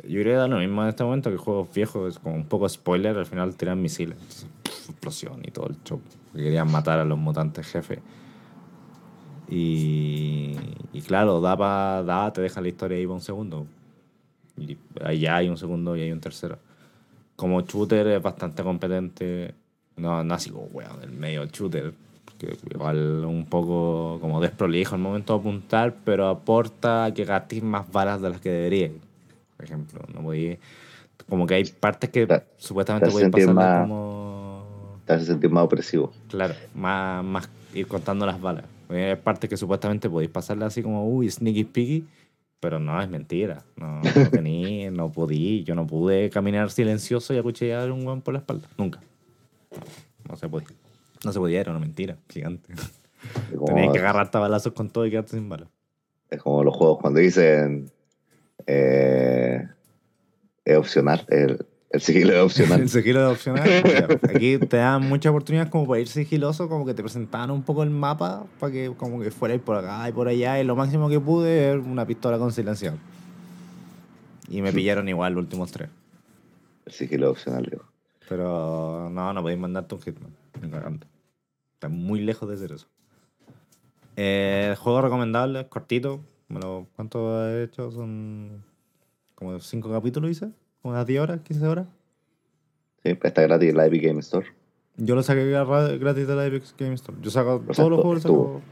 Yo creo que da lo mismo en este momento que juegos viejos, es como un poco spoiler, al final tiran misiles. Entonces, explosión y todo el show. Que Querían matar a los mutantes jefe. Y, y claro, da, pa- da, te deja la historia ahí para un segundo. Y allá hay un segundo y hay un tercero. Como shooter es bastante competente. No, no así como, weón, del medio shooter. Porque igual un poco como desprolijo al momento de apuntar, pero aporta a que gastes más balas de las que deberías. Por ejemplo, no podí, como que hay partes que Te- supuestamente pueden pasar más- como Te hace sentir más opresivo. Claro, más, más ir contando las balas. Hay partes que supuestamente podéis pasarle así como, uy, sneaky piggy, pero no, es mentira. No, no tení, no podí. Yo no pude caminar silencioso y acuchillar a un guan por la espalda. Nunca. No, no se podía. No se podía, era una mentira gigante. Tenías que agarrarte a balazos con todo y quedarte sin balas. es como los juegos cuando dicen. eh, es opcional. El, el sigilo es opcional. El sigilo de opcional. Aquí te dan muchas oportunidades como para ir sigiloso, como que te presentaban un poco el mapa para que como que fuerais por acá y por allá. Y lo máximo que pude es una pistola con silenciador. Y me pillaron igual los últimos tres. el sigilo es opcional, digo. Pero no, no podéis mandarte un hitman. Está muy lejos de ser eso. Eh, juego recomendable, es cortito. Lo- ¿Cuánto he hecho? Son como 5 capítulos, hice. Unas 10 horas, 15 horas. Sí, está gratis en la Epic Game Store. Yo lo saqué gra- gratis de la Epic Game Store. Yo saco O sea, todos los estuvo- juegos, los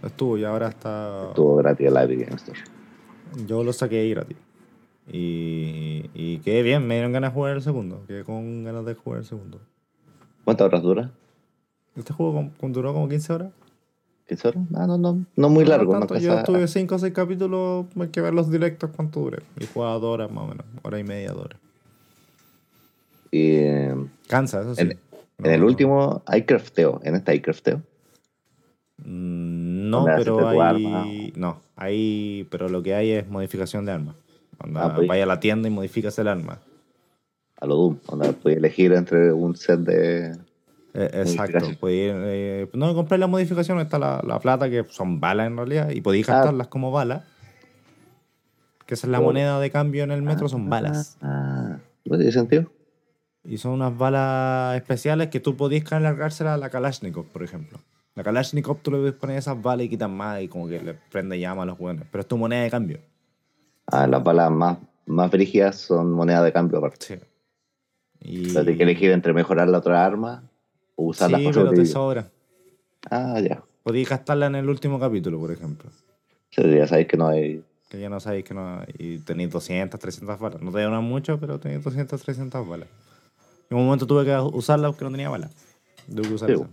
saco- estuvo y ahora está. Estuvo gratis en la Epic Game Store. Yo lo saqué ahí gratis. Y, y quedé bien, me dieron ganas de jugar el segundo. Quedé con ganas de jugar el segundo. ¿Cuántas horas dura? Este juego duró como 15 horas. ¿15 horas? Ah, no, no, no muy largo. Tanto, yo tuve 5 o 6 capítulos, hay que ver los directos cuánto duré. Y jugaba 2 horas más o menos, hora y media, 2 horas. Y Cansa, eso sí. en, en el último hay crafteo. En este hay crafteo. Mm, No, ¿Dónde haces pero hay. arma? No, hay. Pero lo que hay es modificación de armas. Onda, Ah, pues. Vaya a la tienda y modificas el arma. A lo Doom. Donde puedes elegir entre un set de. Eh, exacto. Podéis, eh, no comprar la modificación, está la, la plata, que son balas en realidad, y podéis Ah. gastarlas como balas. Que esa es la Oh. moneda de cambio en el metro, son balas. Ah, ¿no tiene sentido? Y son unas balas especiales que tú podías cargárselas a la Kalashnikov, por ejemplo. La Kalashnikov tú le puedes poner esas balas y quitas más y como que le prende llama a los buenos. Pero es tu moneda de cambio. Ah, las balas más, más brígidas son moneda de cambio aparte. Sí. Y... Pero tienes que elegir entre mejorar la otra arma o usarla Sí, pero te sobra. Ah, ya. Podéis gastarla en el último capítulo, por ejemplo. Sí, ya sabéis que no hay. Que ya no sabéis que no. Y tenéis 200, 300 balas. No te duran mucho, pero tenéis 200, 300 balas. En un momento tuve que usarla porque no tenía balas. Tuve que usar Sí, esa.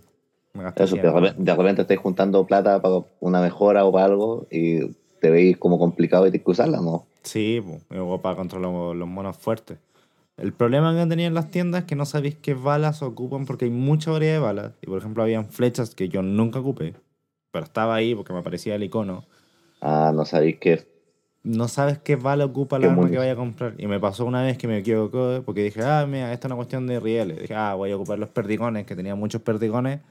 Me gasté Eso, 100 que de repente, de repente estáis juntando plata para una mejora o para algo y te veis como complicado y tienes que usarla, ¿no? Sí, pues, para controlar los, monos fuertes. El problema que tenían las tiendas es que no sabéis qué balas ocupan porque hay mucha variedad de balas. Y por ejemplo, habían flechas que yo nunca ocupé, pero estaba ahí porque me aparecía el icono. Ah, no sabéis que. No sabes qué bala ocupa la arma que vaya a comprar. Y me pasó una vez que me equivocó porque dije, ah, mira, esta es una cuestión de rieles. Dije, ah, voy a ocupar los perdigones, que tenía muchos perdigones,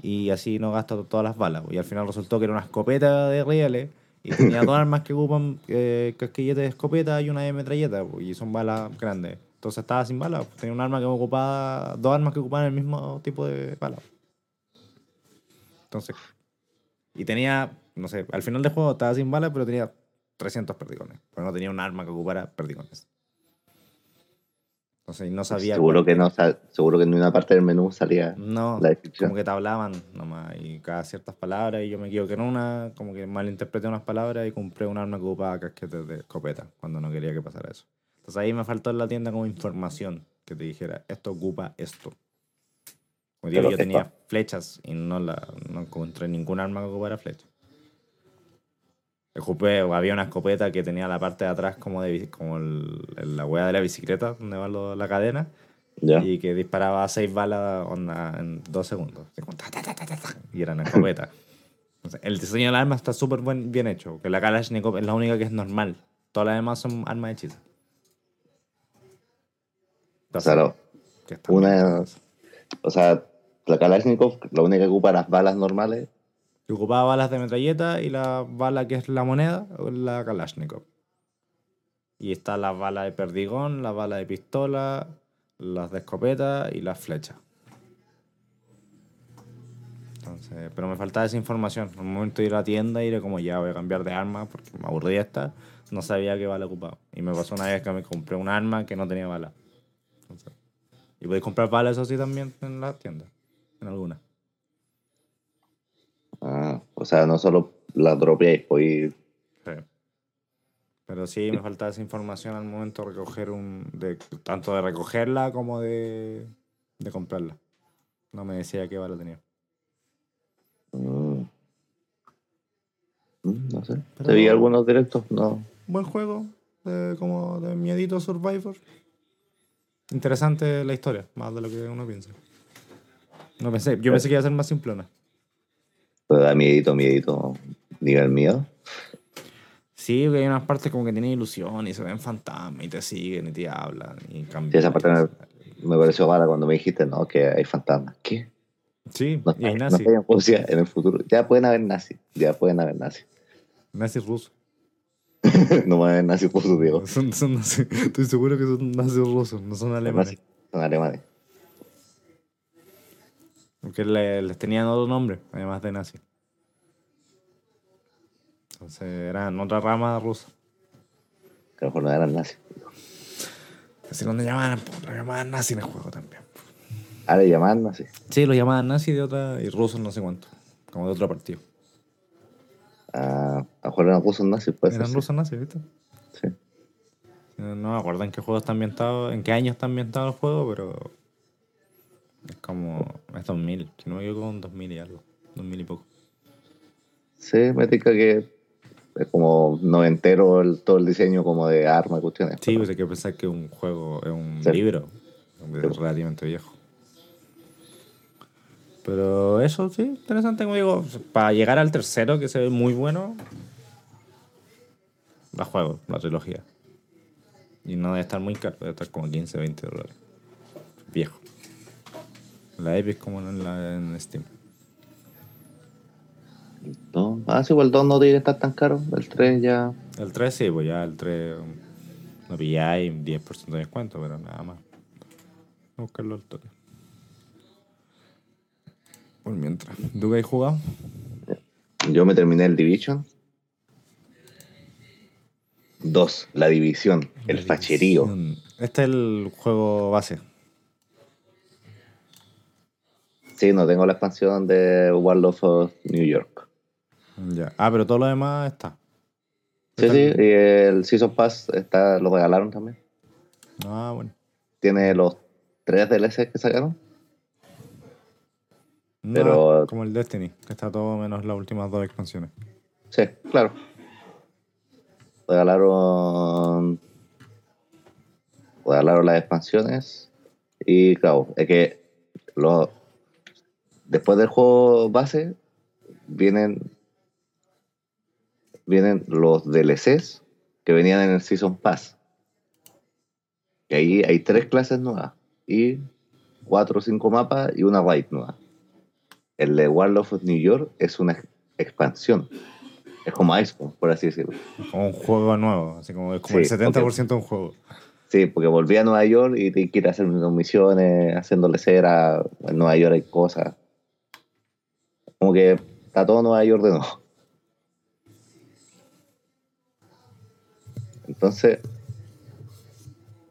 y así no gasto todas las balas. Y al final resultó que era una escopeta de rieles y tenía dos armas que ocupan eh, casquillete de escopeta y una de metralleta, pues, y son balas grandes. Entonces estaba sin balas. Tenía un arma que ocupaba, dos armas que ocupaban el mismo tipo de bala. Entonces, y tenía no sé, al final del juego estaba sin balas, pero tenía 300 perdigones. Pero no tenía un arma que ocupara perdigones. Entonces no sabía. Seguro cuál- que no, seguro que en una parte del menú salía No, la descripción. como que te hablaban nomás y cada ciertas palabras y yo me equivoqué en una, como que malinterpreté unas palabras y compré un arma que ocupaba casquetes de escopeta cuando no quería que pasara eso. Entonces ahí me faltó en la tienda como información que te dijera, esto ocupa esto. Como digo, yo tenía flechas y no, la, no encontré ningún arma que ocupara flechas. O había una escopeta que tenía la parte de atrás como de como el- el- la hueá de la bicicleta donde va lo- la cadena ¿Ya? y que disparaba seis balas onda, en dos segundos. Y eran escopetas. Entonces, el diseño del arma está súper bien hecho. Que la Kalashnikov es la única que es normal. Todas las demás son armas hechizas. O sea, lo- que está una- o sea, la Kalashnikov, la única que ocupa las balas normales, Que ocupaba balas de metralleta y la bala que es la moneda, la Kalashnikov. Y está la bala de perdigón, la bala de pistola, las de escopeta y las flechas. Entonces, pero me faltaba esa información. En un momento ir a la tienda y como ya voy a cambiar de arma porque me aburrí de esta. No sabía qué bala ocupaba. Y me pasó una vez que me compré un arma que no tenía bala. Entonces, y podéis comprar balas, eso sí, también en las tiendas. En algunas. Ah, o sea, no solo la dropeáis, pues Sí. Pero sí, me faltaba esa información al momento de recoger un. De, tanto de recogerla como de, de comprarla. No me decía qué bala tenía. mm, mm, no sé. Pero- ¿Te vi algunos directos? No. Buen juego, de, como de miedito Survivor. Interesante la historia, más de lo que uno piensa. No pensé, yo pensé que iba a ser más simplona. Pero da miedito, miedito. Nivel miedo. Sí, porque hay unas partes como que tienen ilusión y se ven fantasmas y te siguen y te hablan y cambian. Sí, esa parte me, me pareció mala cuando me dijiste, no, que hay fantasmas. ¿Qué? Sí, No, y hay no nazis. hay en Rusia en el futuro. Ya pueden haber nazis. Ya pueden haber nazis. Nazis rusos. no van a haber nazis rusos, digo. Son, son nazis. Estoy seguro que son nazis rusos, no son alemanes. Nazis Son alemanes. Porque le- les tenían otro nombre, además de nazi. Entonces eran otra rama rusa. Que a lo mejor no eran nazis. Así cuando llamaban, lo llamaban nazi en el juego también. Ah, le llamaban nazis. Sí, lo llamaban nazi de otra y rusos no sé cuánto. Como de otro partido. Ah, a lo mejor eran rusos nazis, pues. Eran rusos nazis, ¿viste? Sí. No no me acuerdo en qué juego está ambientado, en qué año está ambientado el juego, pero es como, es 2000, si no me equivoco, un 2000 y algo, 2000 y poco. Sí, me tica que es como noventero el, todo el diseño como de armas y cuestiones. Sí, pues hay que pensar que un juego es un Sí. libro, es relativamente viejo. Pero eso sí, interesante, como digo, para llegar al tercero, que se ve muy bueno, la juego, la trilogía. Y no debe estar muy caro, debe estar como 15, 20 dólares. La Epic como en, la, en Steam. ¿no? Ah, sí, pues el 2 no tiene que estar tan caro. El 3 ya. El 3 sí, pues ya el 3 no pilláis 10% de descuento, pero nada más. Voy a buscarlo al toque. Por mientras. ¿Tú qué has jugado? Yo me terminé el Division. 2, la división, el facherío. Este es el juego base. Sí, no tengo la expansión de Warlord of New York. Ya. Ah, pero todo lo demás está. Sí, sí, y el Season Pass está, lo regalaron también. Ah, bueno. Tiene los tres DLC que sacaron. No, Pero- como el Destiny, que está todo menos las últimas dos expansiones. Sí, claro. Regalaron. Regalaron las expansiones. Y claro, es que los después del juego base vienen. Vienen los DLCs que venían en el Season Pass. Y ahí hay tres clases nuevas. Y cuatro o cinco mapas y una raid nueva. El de Warlord of New York es una ex- expansión. Es como Iceborne, por así decirlo. Como un juego nuevo, así como, es como Sí, el 70% de un juego. Sí, porque volví a Nueva York y te quiere hacer unas misiones, haciéndole cera. En Nueva York hay cosas. Como que está todo Nueva York de. Entonces,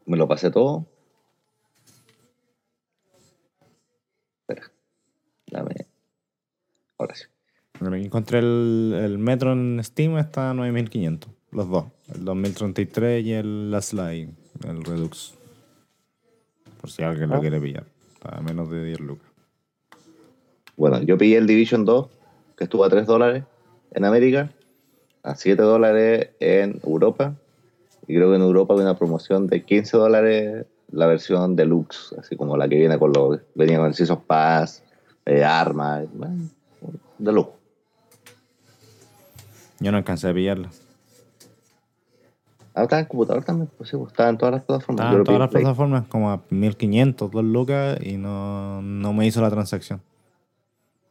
me lo pasé todo. Espera, dame. Ahora sí. Encontré el, el Metro en Steam, está a 9500. Los dos, el 2033 y el Last Light, el Redux. Por si alguien lo ah. quiere pillar, está a menos de 10 lucas. Bueno, yo pillé el Division 2, que estuvo a 3 dólares en América, a 7 dólares en Europa, y creo que en Europa hay una promoción de 15 dólares la versión deluxe, así como la que viene con los, venía con el Season Pass, eh, armas, bueno, de lujo. Yo no alcancé a pillarlo. Ahora está en computador también, pues sí, pues, está en todas las plataformas. Estaba Yo en todas las plataformas como a 1500, 2 lucas y no, no me hizo la transacción.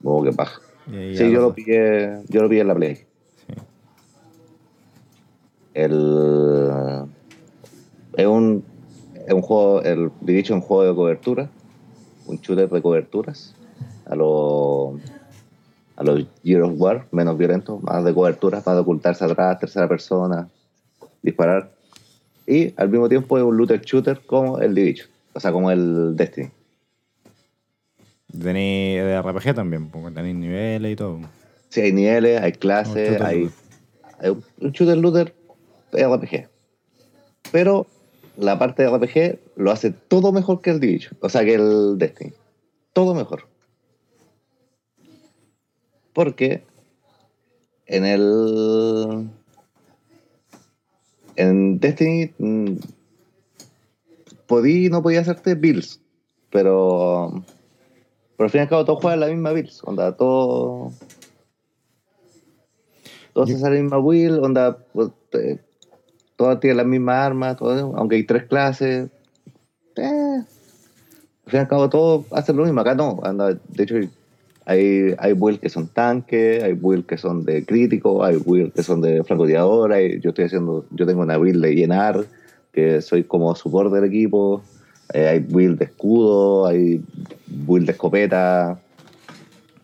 Oh, qué paja. Sí, yo lo- pillé, yo lo pillé en la Play. Sí. El es un es un juego, el es un juego de cobertura, un shooter de coberturas, a los a los Gears of War, menos violentos, más de coberturas, más de ocultarse atrás, tercera persona, disparar. Y al mismo tiempo es un looter shooter como el Division, o sea, como el Destiny. Tenéis de RPG también, porque tenéis niveles y todo. Sí, hay niveles, hay clases, hay, hay un shooter looter RPG. Pero la parte de RPG lo hace todo mejor que el Division, o sea, que el Destiny. Todo mejor. Porque en el. En Destiny. mm, Podí, no podía hacerte builds, pero. Pero al fin y al cabo todos juegan la misma builds, onda, todo. Todos Yo- hacen la misma build, onda. pues, eh, todas tienen las mismas armas, todo, aunque hay tres clases. eh, al fin y al cabo todos hacen lo mismo, acá no, de hecho hay, hay builds que son tanques, hay builds que son de crítico, hay builds que son de francotirador, hay- yo estoy haciendo, yo tengo una build de llenar, que soy como support del equipo, eh, hay build de escudo, hay build de escopeta,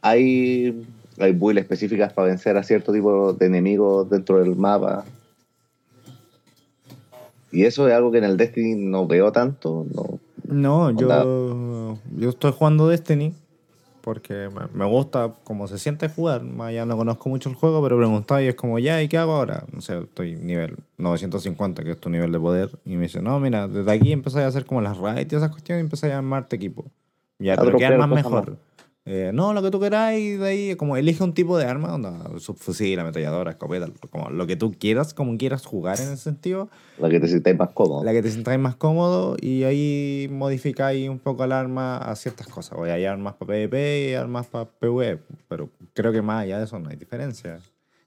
hay, hay build específicas para vencer a cierto tipo de enemigos dentro del mapa. Y eso es algo que en el Destiny no veo tanto, no, No, yo, yo estoy jugando Destiny porque me, gusta cómo se siente jugar. Más allá no conozco mucho el juego, pero preguntáis y es como, ya, ¿y qué hago ahora? No sé, estoy nivel 950, que es tu nivel de poder. Y me dice, no, mira, desde aquí empezáis a hacer como las raids y esas cuestiones y empezáis a armarte equipo. Ya, A pero ¿qué armas mejor? Eh, no, lo que tú queráis, de ahí, como elige un tipo de arma, onda, subfusil, ametralladora, escopeta, como lo que tú quieras, como quieras jugar en ese sentido la que te sientas más cómodo. la que te sintáis más cómodo y ahí modificáis un poco el arma a ciertas cosas. Oye, hay armas para PvP y armas para PvE, pero creo que más allá de eso no hay diferencia.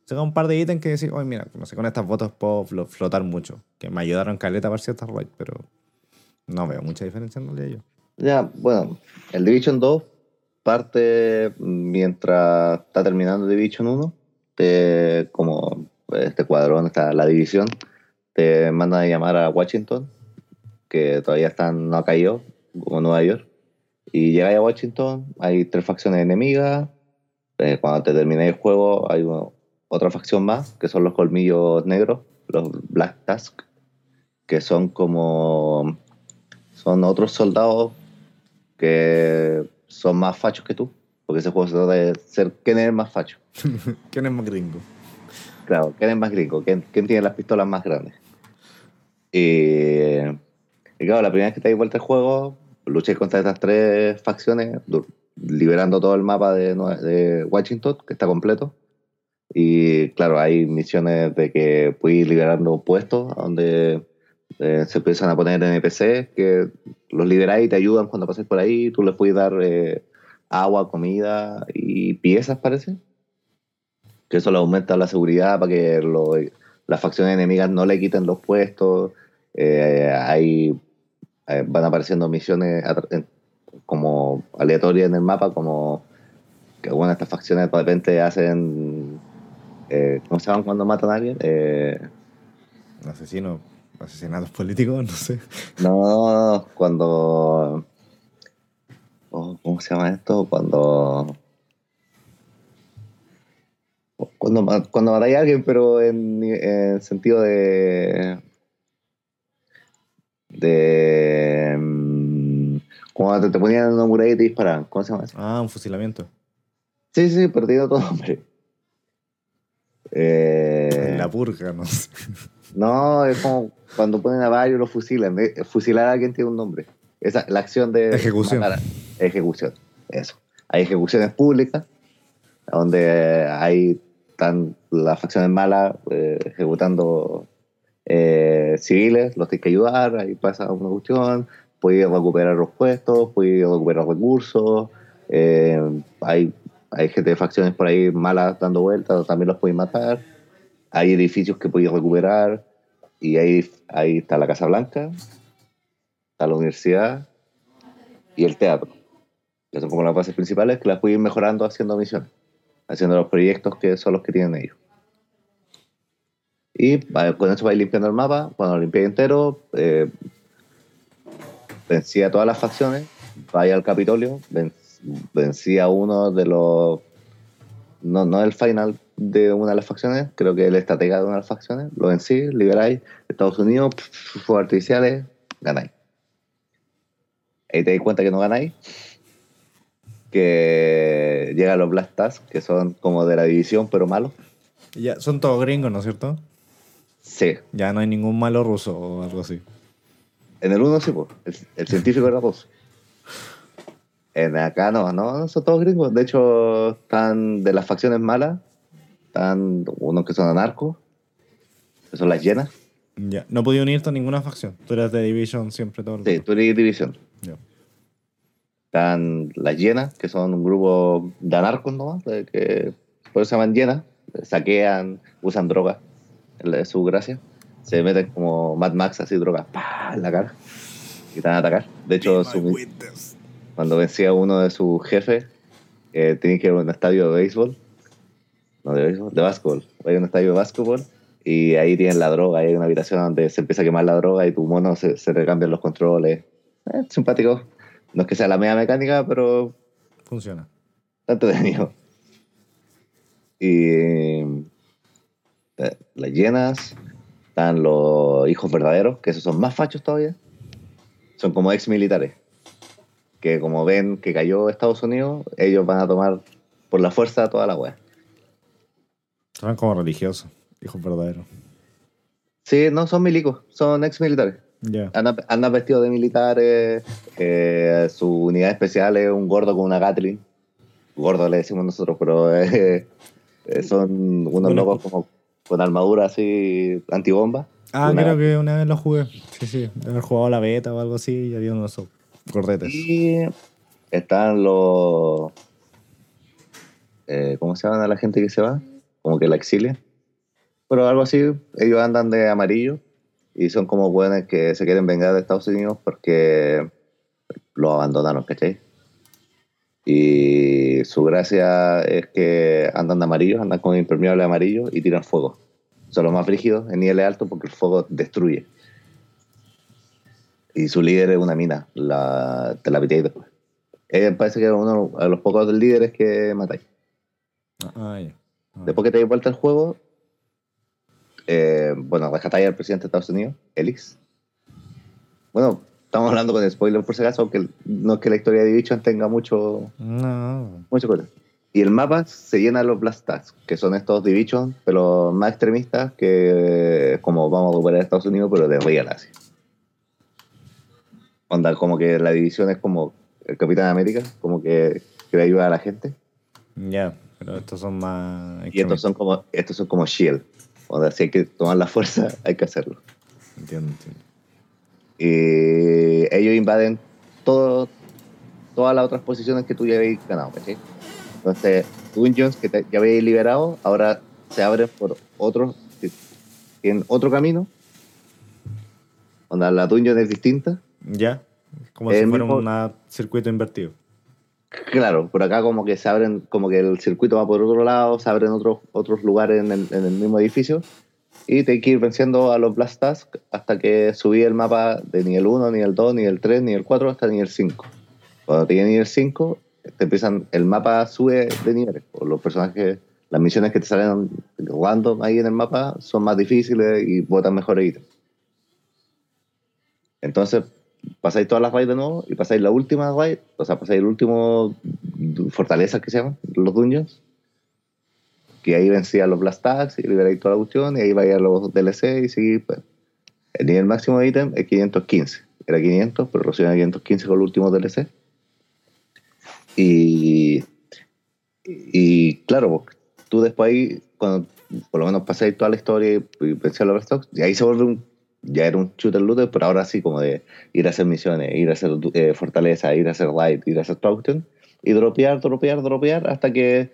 Tengo un par de ítems que decir, oye, mira, no sé, con estas botas puedo flo- flotar mucho, que me ayudaron caleta para ciertas raids, pero no veo mucha diferencia en realidad yo. Ya, bueno, el Division 2 parte mientras está terminando Division 1, te, como este cuadrón, está la división, te mandan a llamar a Washington, que todavía están, no ha caído, como Nueva York, y llegáis a Washington, hay tres facciones enemigas, eh, cuando te termináis el juego hay uno- otra facción más, que son los colmillos negros, los Black Tusk, que son como son otros soldados que son más fachos que tú. Porque ese juego se trata de ser quién es el más facho. ¿Quién es más gringo? Claro, quién es más gringo, quién, quién tiene las pistolas más grandes. Y, y claro, la primera vez que te das vuelta el juego, luché contra estas tres facciones, liberando todo el mapa de, de Washington, que está completo. Y claro, hay misiones de que puedes ir liberando puestos donde eh, se empiezan a poner NPC que los liberáis y te ayudan cuando pases por ahí. Tú les puedes dar eh, agua, comida y piezas, parece. Que eso le aumenta la seguridad para que lo- las facciones enemigas no le quiten los puestos. Eh, eh, van apareciendo misiones como aleatorias en el mapa, como que bueno, estas facciones de repente hacen. ¿Cómo se llaman cuando matan a alguien? Asesino, asesinatos políticos, no sé. No, no, no, cuando. oh, ¿Cómo se llama esto? Cuando. Cuando, cuando matáis a alguien, pero en, en sentido de. De. mm, Cuando te, te ponían en una muralla y te disparaban. ¿Cómo se llama eso? Ah, un fusilamiento. Sí, sí, pero tiene otro nombre. Eh, La purga, no sé. No, es como cuando ponen a varios los fusilan. Eh, Fusilar a alguien tiene un nombre. Esa, la acción de. Ejecución. matar Ejecución, eso. Hay ejecuciones públicas donde hay están las facciones malas eh, ejecutando eh, civiles, los tienes que ayudar, ahí pasa una cuestión, puedes recuperar los puestos, puedes recuperar recursos, eh, hay, hay gente de facciones por ahí malas dando vueltas, también los puedes matar, hay edificios que puedes recuperar, y ahí, ahí está la Casa Blanca, está la universidad y el teatro, que son como las bases principales que las puedes ir mejorando haciendo misiones, haciendo los proyectos que son los que tienen ellos. Y con eso vais limpiando el mapa. Cuando lo limpiáis entero, eh, vencí a todas las facciones. Vais al Capitolio, ven- vencí a uno de los. No, no el final de una de las facciones, creo que el estratega de una de las facciones. Lo vencí, liberáis. Estados Unidos, fuegos artificiales, ganáis. Ahí te das cuenta que no ganáis. Que llegan los Blast Task, que son como de la división, pero malos. Ya, son todos gringos, ¿no es cierto? Sí, Ya no hay ningún malo ruso o algo así. En el 1 sí, pues. El, el científico era ruso. En acá no, no, no, son todos gringos. De hecho, están de las facciones malas. Están unos que son anarcos, que son las llenas. Ya. No podía unirte a ninguna facción. Tú eras de Division siempre todo el Sí, tú eres división. Ya. Están las llenas, que son un grupo de anarcos nomás, de que por eso se llaman llenas. Saquean, usan drogas, es su gracia. Se meten como Mad Max, así drogas, ¡pah! en la cara. Y te van a atacar. De hecho, su, cuando vencía a uno de sus jefes, eh, tenía que ir a un estadio de béisbol. No de béisbol, de básquetbol. Hay un estadio de básquetbol y ahí tienen la droga. Hay una habitación donde se empieza a quemar la droga y tu mono se, se recambian los controles. Eh, simpático. No es que sea la media mecánica, pero Funciona. está entretenido. Y eh, las llenas, están los hijos verdaderos, que esos son más fachos todavía. Son como ex militares. Que como ven que cayó Estados Unidos, ellos van a tomar por la fuerza toda la wea. Son como religiosos. Hijos verdaderos. Sí, no son milicos, son ex militares. Ya. Andan, andan vestidos de militares. eh, su unidad especial es un gordo con una Gatling. Gordo le decimos nosotros, pero eh, eh, son unos Bueno. locos como con armadura así antibomba. Ah, Una- creo que una vez lo jugué. Sí, sí. Haber jugado la beta o algo así y había unos Y están los. eh, ¿Cómo se llaman a la gente que se va? Como que la exilia. Pero algo así, ellos andan de amarillo y son como buenos que se quieren vengar de Estados Unidos porque los abandonaron, ¿cachai? Y su gracia es que andan de amarillo, andan con impermeable amarillo y tiran fuego. Son los más frígidos en niveles altos porque el fuego destruye. Y su líder es una mina, la, te la pitéis después. Él parece que es uno de los pocos líderes que matáis. Ah, ya. Ah, Después que te dais vuelta el juego, eh, bueno, rescatáis al presidente de Estados Unidos, Elix. Bueno, estamos hablando con spoiler por si acaso, aunque no es que la historia de Division tenga mucho, No. mucho cosa. Y el mapa se llena de los Blast Tasks, que son estos Division, pero más extremistas, que como vamos a recuperar a Estados Unidos, pero de Real Asia. Onda, como que la división es como el Capitán América, como que, que le ayuda a la gente. Ya, pero estos son más. Y estos son como, estos son como Shield. Onda, si hay que tomar la fuerza, hay que hacerlo. Entiendo, entiendo. Y ellos invaden todo, todas las otras posiciones que tú ya habéis ganado, ¿cachai? Entonces, dungeons que te- ya habéis liberado, ahora se abren por otros, tienen otro camino. Onda, la dungeon es distinta. Ya. Como El si fuera un circuito invertido. Claro, por acá como que se abren, como que el circuito va por otro lado, se abren otros, otros lugares en el, en el mismo edificio. Y te hay que ir venciendo a los Blast Tasks hasta que subí el mapa de nivel 1, nivel 2, nivel 3, nivel 4 hasta nivel 5. Cuando te llegue nivel 5, te empiezan, el mapa sube de niveles. O los personajes, las misiones que te salen random ahí en el mapa son más difíciles y botan mejores ítems. Entonces, pasáis todas las raids de nuevo y pasáis la última raid, o sea, pasáis el último fortaleza que se llama, los dungeons, que ahí vencían los blast tags y liberáis toda la cuestión y ahí vais a los DLC y seguir. Pues. El nivel máximo de ítem es 515. Era 500, pero subieron a 515 con los últimos DLC. Y, y claro, pues, tú después ahí, cuando por lo menos pasáis toda la historia y, pensé en los stocks, y ahí se vuelve un, ya era un shooter looter, pero ahora sí como de ir a hacer misiones, ir a hacer eh, fortaleza, ir a hacer light, ir a hacer token, y dropear, dropear, dropear, hasta que,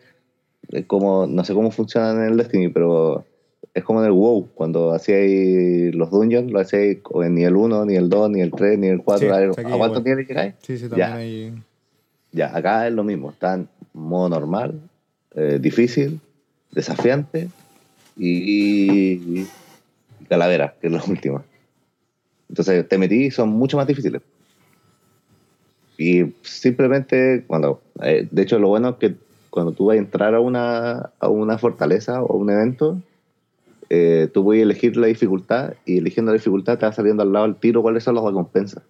eh, como, no sé cómo funciona en el Destiny, pero es como en el WoW, cuando hacíais los dungeons, lo hacíais ni el 1, ni el 2, ni el 3, ni el 4, a, cuántos niveles llegáis? Sí, sí, también hay... Ya, acá es lo mismo, está en modo normal, eh, difícil, desafiante y, calavera, que es la última. Entonces te metí y son mucho más difíciles. Y simplemente cuando, eh, de hecho lo bueno es que cuando tú vas a entrar a una, a una fortaleza o a un evento, eh, tú puedes elegir la dificultad y eligiendo la dificultad te va saliendo al lado el tiro cuáles son las recompensas.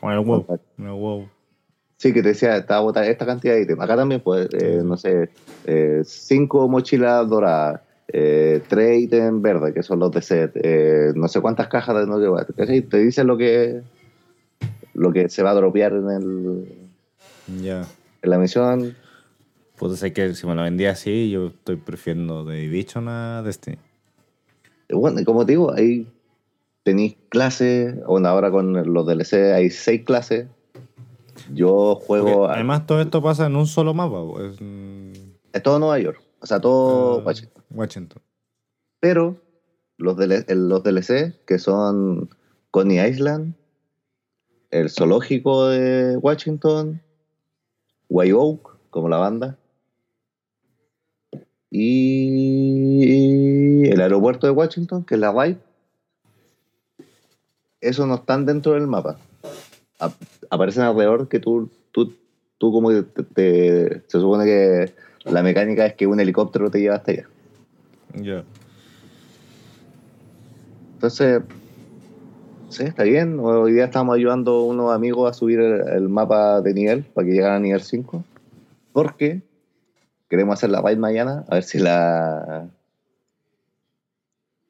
Con el WoW. el WoW. Sí, que te decía, estaba botar esta cantidad de ítems. Acá también, pues, eh, no sé, eh, cinco mochilas doradas, eh, tres ítems verdes, que son los de set, eh, no sé cuántas cajas de no llevar. Te dice lo que lo que se va a dropear en el ya en la misión. Pues sé que si me lo vendía así, yo estoy prefiriendo de Division a Destiny. Bueno, como te digo, ahí tenéis clases, bueno, ahora con los DLC hay seis clases. Yo juego... además todo esto pasa en un solo mapa. Es, es todo Nueva York. O sea, todo uh, Washington. Pero los, los DLC, que son Coney Island, el zoológico de Washington, White Oak, como la banda, y el aeropuerto de Washington, que es la White, esos no están dentro del mapa. aparecen alrededor que tú, tú, tú como te, se supone que la mecánica es que un helicóptero te lleva hasta allá. Ya. Entonces, sí, está bien. Hoy día estamos ayudando a unos amigos a subir el, mapa de nivel para que llegara a nivel 5. Porque queremos hacer la raid mañana, a ver si la.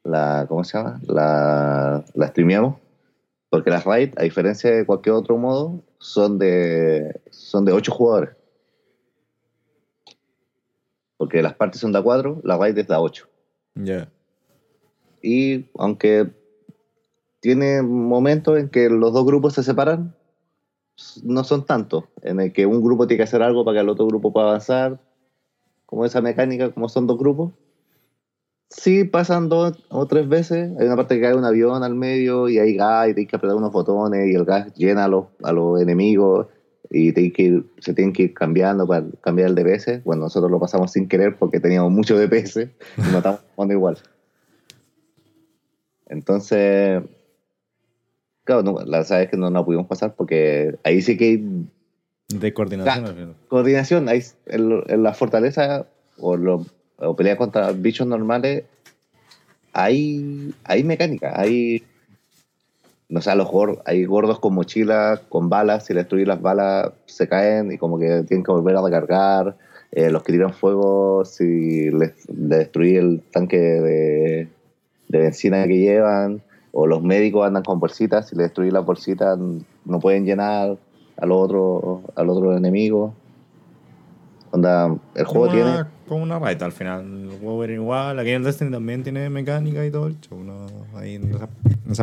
la ¿Cómo se llama? La, la streameamos. Porque las raid, a diferencia de cualquier otro modo, son de, son de 8 jugadores. Porque las partes son de 4, la raid es de 8. Ya. Y aunque tiene momentos en que los dos grupos se separan, no son tantos, en el que un grupo tiene que hacer algo para que el otro grupo pueda avanzar, como esa mecánica, como son dos grupos. Sí, pasan dos o tres veces. Hay una parte que cae un avión al medio y hay gas y tienes que apretar unos botones y el gas llena a los, a los enemigos y que se tienen que ir cambiando para cambiar el DPS. Bueno, nosotros lo pasamos sin querer porque teníamos mucho DPS y no estamos jugando igual. Entonces, claro, no, la sabes que no nos pudimos pasar porque ahí sí que hay... De coordinación. coordinación, hay, en, la fortaleza o, lo, o pelea contra bichos normales, hay, hay mecánica, hay no sé, los gordos, hay gordos con mochilas, con balas, si le destruyen las balas se caen y como que tienen que volver a recargar. Eh, los que tiran fuego, si les, destruye el tanque de, benzina que llevan, o los médicos andan con bolsitas, si le destruye las bolsitas no pueden llenar al otro, al otro enemigo. Onda, el juego tiene. Como una raid al final. El juego era igual. Aquí en Destiny también tiene mecánica y todo el show. ahí en, esa,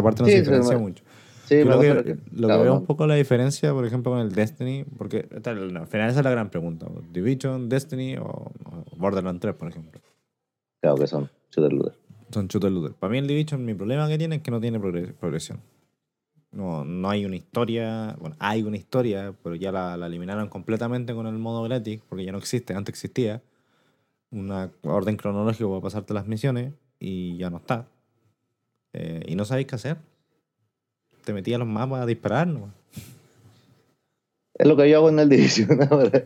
parte no se diferencia mucho. Sí, lo que, lo que veo un poco la diferencia, por ejemplo, con el Destiny, porque al final esa es la gran pregunta. Division, Destiny o, Borderlands 3, por ejemplo. Claro que son shooter looter. Son shooter looter. Para mí el Division, mi problema que tiene es que no tiene progresión. No, no hay una historia, bueno, hay una historia, pero ya la, la, eliminaron completamente con el modo gratis, porque ya no existe, antes existía una orden cronológica para pasarte las misiones y ya no está. Eh, y no sabéis qué hacer. Te metí a los mapas a disparar, ¿no? Es lo que yo hago en el Division ahora.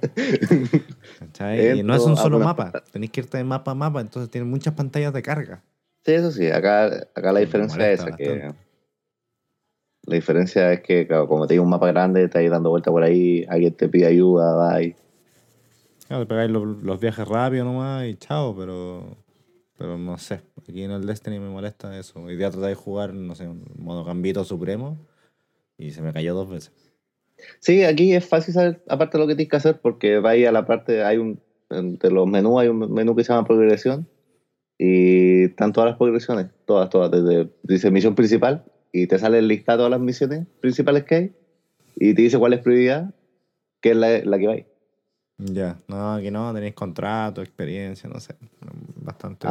y no es un solo mapa, tenéis que irte de mapa a mapa, entonces tiene muchas pantallas de carga. Sí, eso sí, acá, acá la diferencia es esa, que La diferencia es que, claro, como te digo un mapa grande, te ahí dando vuelta por ahí, alguien te pide ayuda, va y... Claro, te pegáis los, los viajes rápido nomás y chao, pero. Pero no sé. Aquí en el Destiny me molesta eso. Hoy día traté de jugar, no sé, un modo gambito supremo y se me cayó dos veces. Sí, aquí es fácil saber, aparte de lo que tienes que hacer, porque va ahí a la parte, hay un, entre los menús hay un menú que se llama progresión y están todas las progresiones, todas, todas, desde, dice misión principal y te sale el listado de todas las misiones principales que hay y te dice cuál es prioridad, que es la, la que va ahí. Ya, no, aquí no, tenéis contrato, experiencia, no sé. Bastante.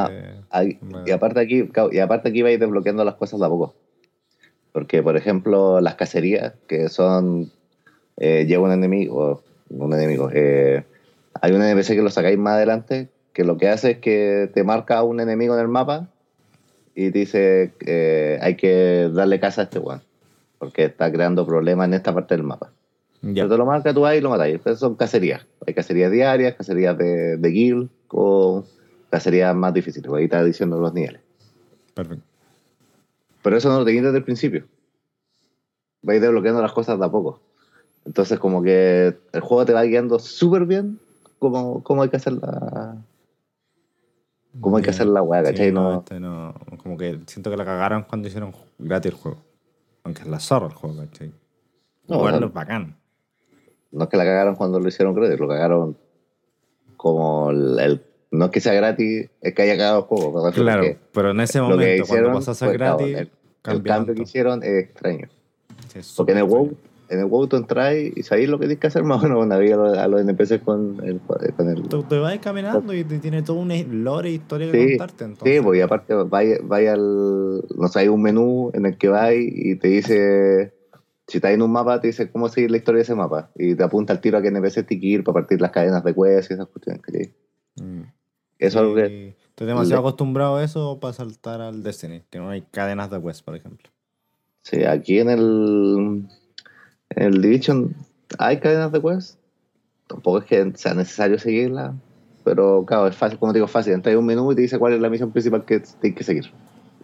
Ah, y aparte aquí, y aparte aquí vais desbloqueando las cosas de a poco. Porque, por ejemplo, las cacerías, que son eh, llega un enemigo, un enemigo, eh, hay un NPC que lo sacáis más adelante, que lo que hace es que te marca un enemigo en el mapa y te dice eh, hay que darle casa a este weón, porque está creando problemas en esta parte del mapa. ya. Pero te lo marca tú ahí y lo matáis. Pero son cacerías. Hay cacerías diarias, cacerías de, de guild o cacerías más difíciles. Ahí está diciendo los niveles. Perfecto. Pero eso no lo tenéis desde el principio. Vais desbloqueando las cosas de a poco. Entonces, como que el juego te va guiando súper bien cómo, cómo hay que hacer la. Cómo hay que hacer la weá, ¿cachai? No- este no, como que siento que la cagaron cuando hicieron gratis el juego. Aunque es la zorra el juego, ¿cachai? No, Jugarlo o sea, es bacán. No es que la cagaron cuando lo hicieron gratis, lo cagaron como el, el- No es que sea gratis, es que haya cagado el juego. Claro, que pero en ese lo que momento, hicieron cuando a ser fue, claro, gratis, el- cambio que todo. hicieron es extraño. Sí, es Porque en el WoW, en el WoW tú entras y sabéis lo que tienes que hacer más o menos cuando había a los, a los NPCs con el, con el Tú te vas caminando y te tiene toda una lore e historia que Sí, contarte. Entonces, Sí, pues y aparte vaya, vaya al, no sé, hay un menú en el que vais y te dice, si estás en un mapa, te dice cómo seguir la historia de ese mapa. Y te apunta al tiro a qué NPC tienes que ir para partir las cadenas de quest y esas cuestiones. ¿cachai? Mm. Eso es algo que... Estoy demasiado le- acostumbrado a eso para saltar al Destiny, que no hay cadenas de quest, por ejemplo. Sí, aquí en el, en el Division hay cadenas de quest. Tampoco es que sea necesario seguirlas. Pero claro, es fácil, como te digo, fácil. Entras en un menú y te dice cuál es la misión principal que tienes que seguir.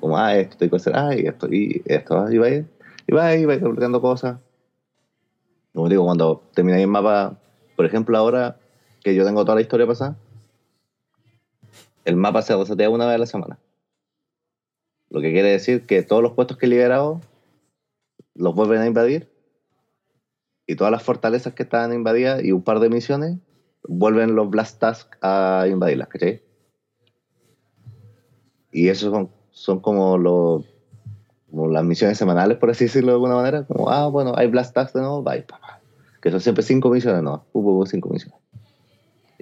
Como, ah, esto tengo que hacer, ah, y esto, y esto, y vais, y vais, y vais desbloqueando cosas. Como digo, cuando termináis el mapa, por ejemplo, ahora que yo tengo toda la historia pasada, el mapa se resetea una vez a la semana. Lo que quiere decir que todos los puestos que he liberado los vuelven a invadir y todas las fortalezas que estaban invadidas y un par de misiones vuelven los Blast Task a invadirlas, ¿cachai? Y esos son, como, las misiones semanales, por así decirlo de alguna manera. Como, ah, bueno, hay Blast Task de nuevo, bye, papá. Que son siempre cinco misiones, no, hubo cinco misiones.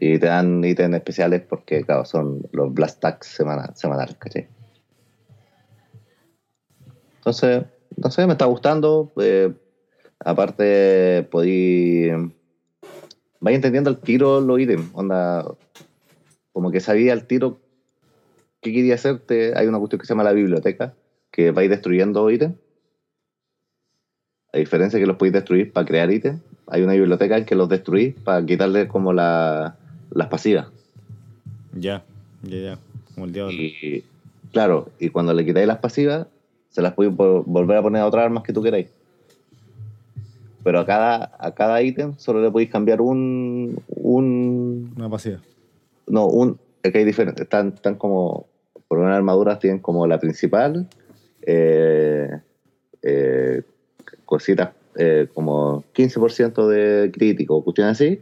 Y te dan ítems especiales porque, claro, son los Blast Tags semana- semanales, ¿cachai? Entonces, no sé, me está gustando. eh, aparte, podí. Vaya entendiendo al tiro los ítems. Onda, como que sabía al tiro qué quería hacerte. Hay una cuestión que se llama la biblioteca, que vais destruyendo ítems. A diferencia que los podéis destruir para crear ítems, hay una biblioteca en que los destruís para quitarle como la, las pasivas. Ya, ya, ya. Como el diablo. Y claro, y cuando le quitáis las pasivas, se las podéis vol- volver a poner a otras armas que tú queráis. Pero a cada, a cada ítem solo le podéis cambiar un. un Una pasiva. no, un. Es que hay diferentes. Están, están como. Por una armadura tienen como la principal. eh, eh, cositas eh, como 15% de crítico, cuestiones así.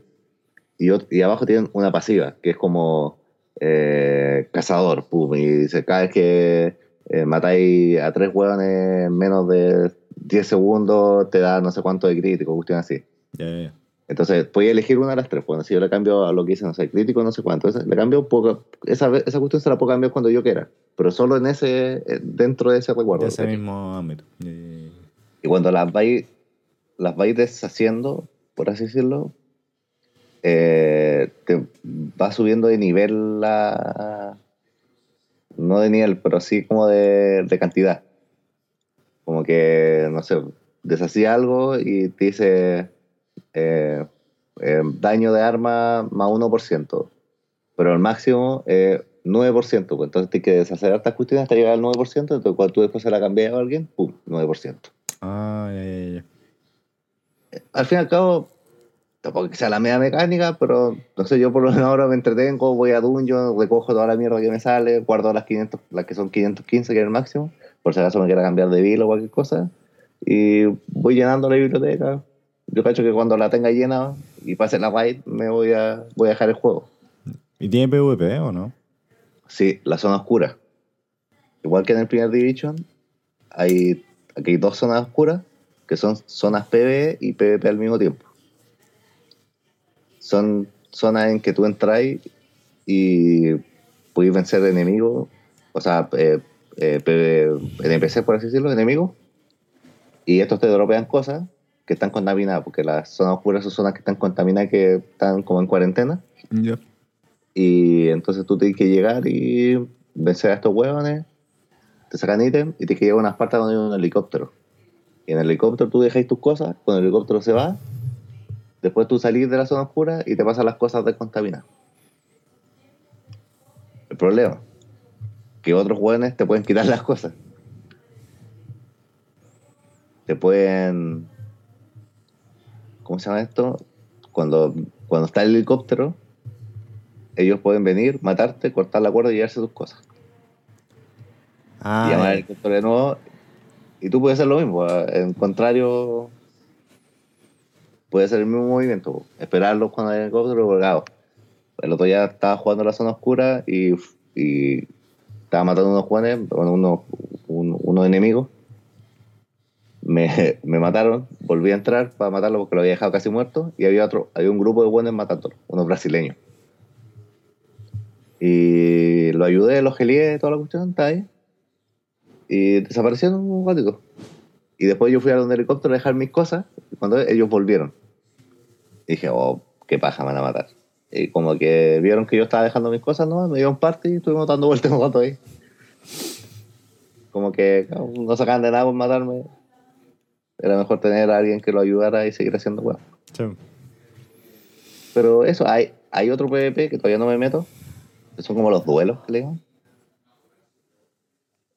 Y, ot- y abajo tienen una pasiva, que es como eh, cazador. Pum, y dice, cada vez que eh, matáis a tres hueones en menos de 10 segundos, te da no sé cuánto de crítico, cuestiones así. Ya, ya. Entonces, podía elegir una de las tres. Bueno, si yo le cambio a lo que dice, no sé, crítico, no sé cuánto. esa- le cambio poco. Esa, esa cuestión se la puedo cambiar cuando yo quiera. Pero solo en ese, eh, dentro de ese recuerdo. De ese mismo ámbito. Y cuando las vais, las vais deshaciendo, por así decirlo, eh, te va subiendo de nivel la. No de nivel, pero sí como de, de cantidad. Como que, no sé, deshacía algo y te dice eh, eh, daño de arma más 1%. Pero el máximo es 9%. Pues entonces tienes que deshacer estas cuestiones hasta llegar al 9%. Entonces cuando tú después se la cambias a alguien, ¡pum! 9%. Ah, ya, ya, ya. Al fin y al cabo, tampoco que sea la media mecánica, pero no sé, yo por lo menos ahora me entretengo, voy a Dungeon, recojo toda la mierda que me sale, guardo las 500, las que son 515, que es el máximo, por si acaso me quiera cambiar de bill o cualquier cosa, y voy llenando la biblioteca. Yo cacho que cuando la tenga llena y pase la raid, me voy a, voy a dejar el juego. ¿Y tiene PvP o no? Sí, la zona oscura. Igual que en el primer Division, hay, aquí hay dos zonas oscuras, que son zonas PvE y PvP al mismo tiempo. Son zonas en que tú entras y puedes vencer enemigos, o sea, eh, eh, NPC, por así decirlo, enemigos, y estos te dropean cosas que están contaminadas, porque las zonas oscuras son zonas que están contaminadas, que están como en cuarentena. Ya. Y entonces tú tienes que llegar y vencer a estos huevones, te sacan ítem y tienes que llegar a unas partes donde hay un helicóptero. Y en el helicóptero tú dejáis tus cosas, cuando el helicóptero se va, después tú salís de la zona oscura y te pasan las cosas descontaminadas. El problema, que otros hueones te pueden quitar las cosas. Te pueden... ¿Cómo se llama esto? Cuando, cuando está el helicóptero, ellos pueden venir, matarte, cortar la cuerda y llevarse tus cosas. Ah, y llamar al helicóptero de nuevo. Y tú puedes hacer lo mismo. En contrario, puede ser el mismo movimiento. po. Esperarlos cuando hay helicóptero, porque claro, el otro ya estaba jugando la zona oscura y, y estaba matando unos jugadores, bueno, unos, un- unos enemigos. Me, me mataron, volví a entrar para matarlo porque lo había dejado casi muerto y había otro, había un grupo de buenos matándolo, unos brasileños. Y lo ayudé, lo gelié, toda la cuestión, está ahí. Y desaparecieron un ratito. Y después yo fui a donde el helicóptero a dejar mis cosas, y cuando ellos volvieron. Dije, oh, qué paja, me van a matar. Y como que vieron que yo estaba dejando mis cosas, ¿no? Me dieron parte y estuvimos dando vueltas un rato ahí. Como que no sacaban de nada por matarme. Era mejor tener a alguien que lo ayudara y seguir haciendo weón. Sí. Pero eso, hay, hay otro PvP que todavía no me meto. Que son como los duelos que le llaman.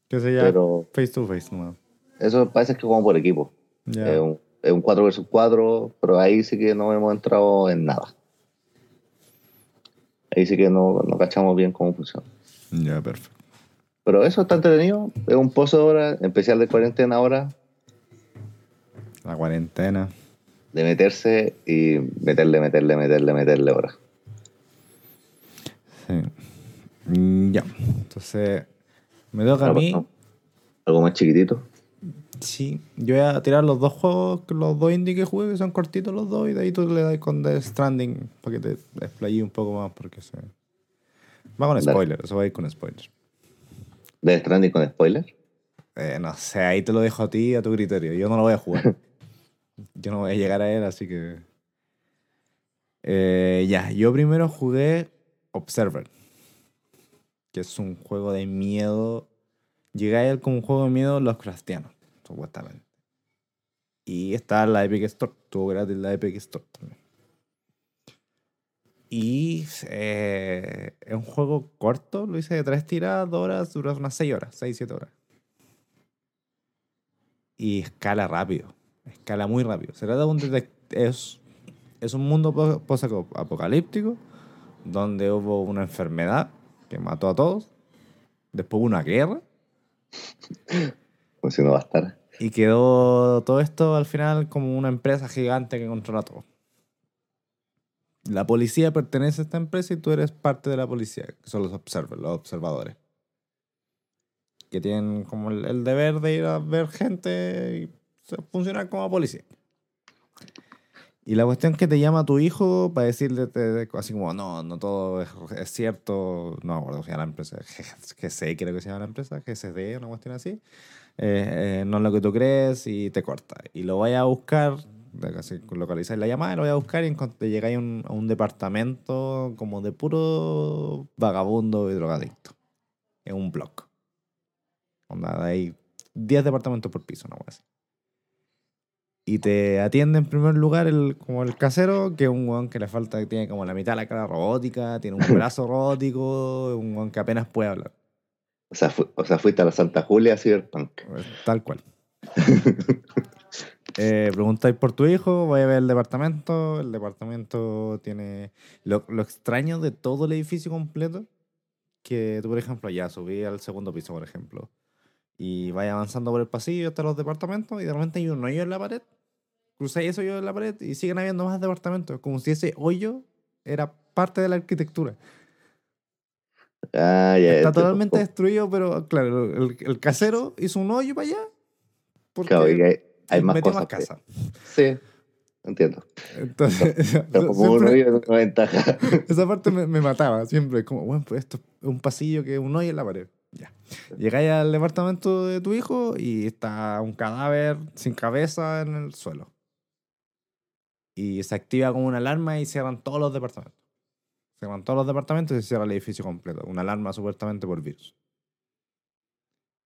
Que se llama Pero face to face, no. eso parece que como por equipo. Un, es un 4 versus 4, pero ahí sí que no hemos entrado en nada. Ahí sí que no, no cachamos bien cómo funciona. Ya, perfecto. Pero eso está entretenido. Es un pozo de horas, especial de cuarentena ahora, La cuarentena. de meterse y meterle, meterle, meterle, meterle horas. Sí. Mm, Ya. Entonces, me toca a mí. Algo más chiquitito. Sí, yo voy a tirar los dos juegos, los dos indie que jugué, que son cortitos los dos, y de ahí tú le das con The Stranding para que te explayé un poco más, porque se... Va con Dale. spoiler, eso va a ir con spoiler. De Stranding con spoiler. Eh, no sé, ahí te lo dejo a ti, a tu criterio. Yo no lo voy a jugar. yo no voy a llegar a él, así que... Eh, ya, yo primero jugué Observer, que es un juego de miedo. Llegué a él como un juego de miedo los cristianos, supuestamente. Y está la Epic Store, tuvo gratis la Epic Store también. Y eh, es un juego corto, lo hice de tres tiradas, dos horas, dura unas seis horas, seis, siete horas. Y escala rápido, escala muy rápido. Se trata de un es, es un mundo po- post-apocalíptico donde hubo una enfermedad que mató a todos, después hubo una guerra Pues si no va a estar. Y quedó todo esto al final como una empresa gigante que controla todo. La policía pertenece a esta empresa y tú eres parte de la policía, que son los observers, los observadores. Que tienen como el, el deber de ir a ver gente y funcionar como policía. Y la cuestión es que te llama tu hijo para decirle así como, no, no todo es, es cierto, no me acuerdo se llama la empresa, GC creo que se llama la empresa, GCD, una cuestión así eh, eh, no es lo que tú crees y te corta. Y lo vaya a buscar, localizáis la llamada, lo voy a buscar y encont- llegáis a un, a un departamento como de puro vagabundo y drogadicto. En un blog. Onda, hay 10 departamentos por piso, no así. Y te atiende en primer lugar el, como el casero, que es un weón que le falta, que tiene como la mitad de la cara robótica, tiene un brazo robótico, un weón que apenas puede hablar. O sea, fu- o sea, fuiste a la Santa Julia Cyberpunk. Tal cual. Eh, preguntáis por tu hijo, voy a ver el departamento. El departamento tiene. Lo, lo extraño de todo el edificio completo, que tú, por ejemplo, ya subí al segundo piso, por ejemplo, y vais avanzando por el pasillo hasta los departamentos, y de repente hay un hoyo en la pared. Cruzáis ese hoyo en la pared y siguen habiendo más departamentos, como si ese hoyo era parte de la arquitectura. Ah, ya, Está totalmente destruido, pero claro, el, el casero hizo un hoyo para allá. Porque Claro, y hay, hay más metió cosas. más que- casa. Sí, entiendo. Entonces, Pero como un es una ventaja. esa parte me, me mataba siempre. Como, bueno, pues esto es un pasillo que es un hoyo en la pared. Ya. Llegáis al departamento de tu hijo y está un cadáver sin cabeza en el suelo. Y se activa como una alarma y cierran todos los departamentos. Cierran todos los departamentos y se cierra el edificio completo. Una alarma supuestamente por virus.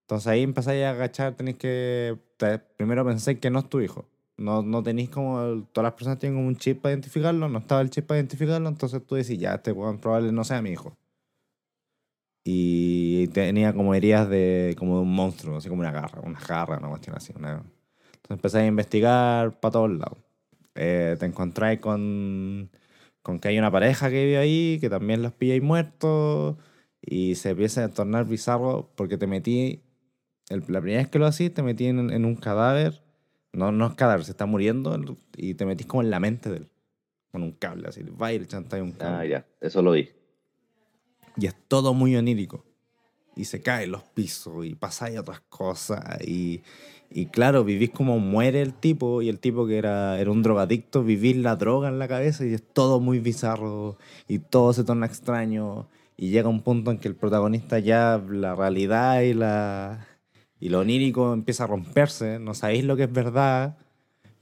Entonces ahí empezáis a agachar, tenéis que. te- primero pensáis que no es tu hijo. No, no tenéis como. el- todas las personas tienen como un chip para identificarlo. No estaba el chip para identificarlo. Entonces tú decís, ya, este weón probable no sea mi hijo. Y tenía como heridas de. como de un monstruo, así como una garra, una garra, una cuestión así. una- Entonces empezáis a investigar para todos lados. Eh, te encontráis con. Con que hay una pareja que vive ahí, que también los pilláis muertos. Y se empieza a tornar bizarro porque te metí. el- la primera vez que lo hacís, te metí en, en un cadáver. No, no es cadáver, se está muriendo. Y te metís como en la mente de él. Con un cable, así. Va y le chantáis un cable. Ah, ya, eso lo vi. Y es todo muy onírico. Y se caen los pisos y pasáis otras cosas. Y, y claro, vivís como muere el tipo. Y el tipo que era, era un drogadicto, vivís la droga en la cabeza y es todo muy bizarro. Y todo se torna extraño. Y llega un punto en que el protagonista ya la realidad y la y lo onírico empieza a romperse. No sabéis lo que es verdad.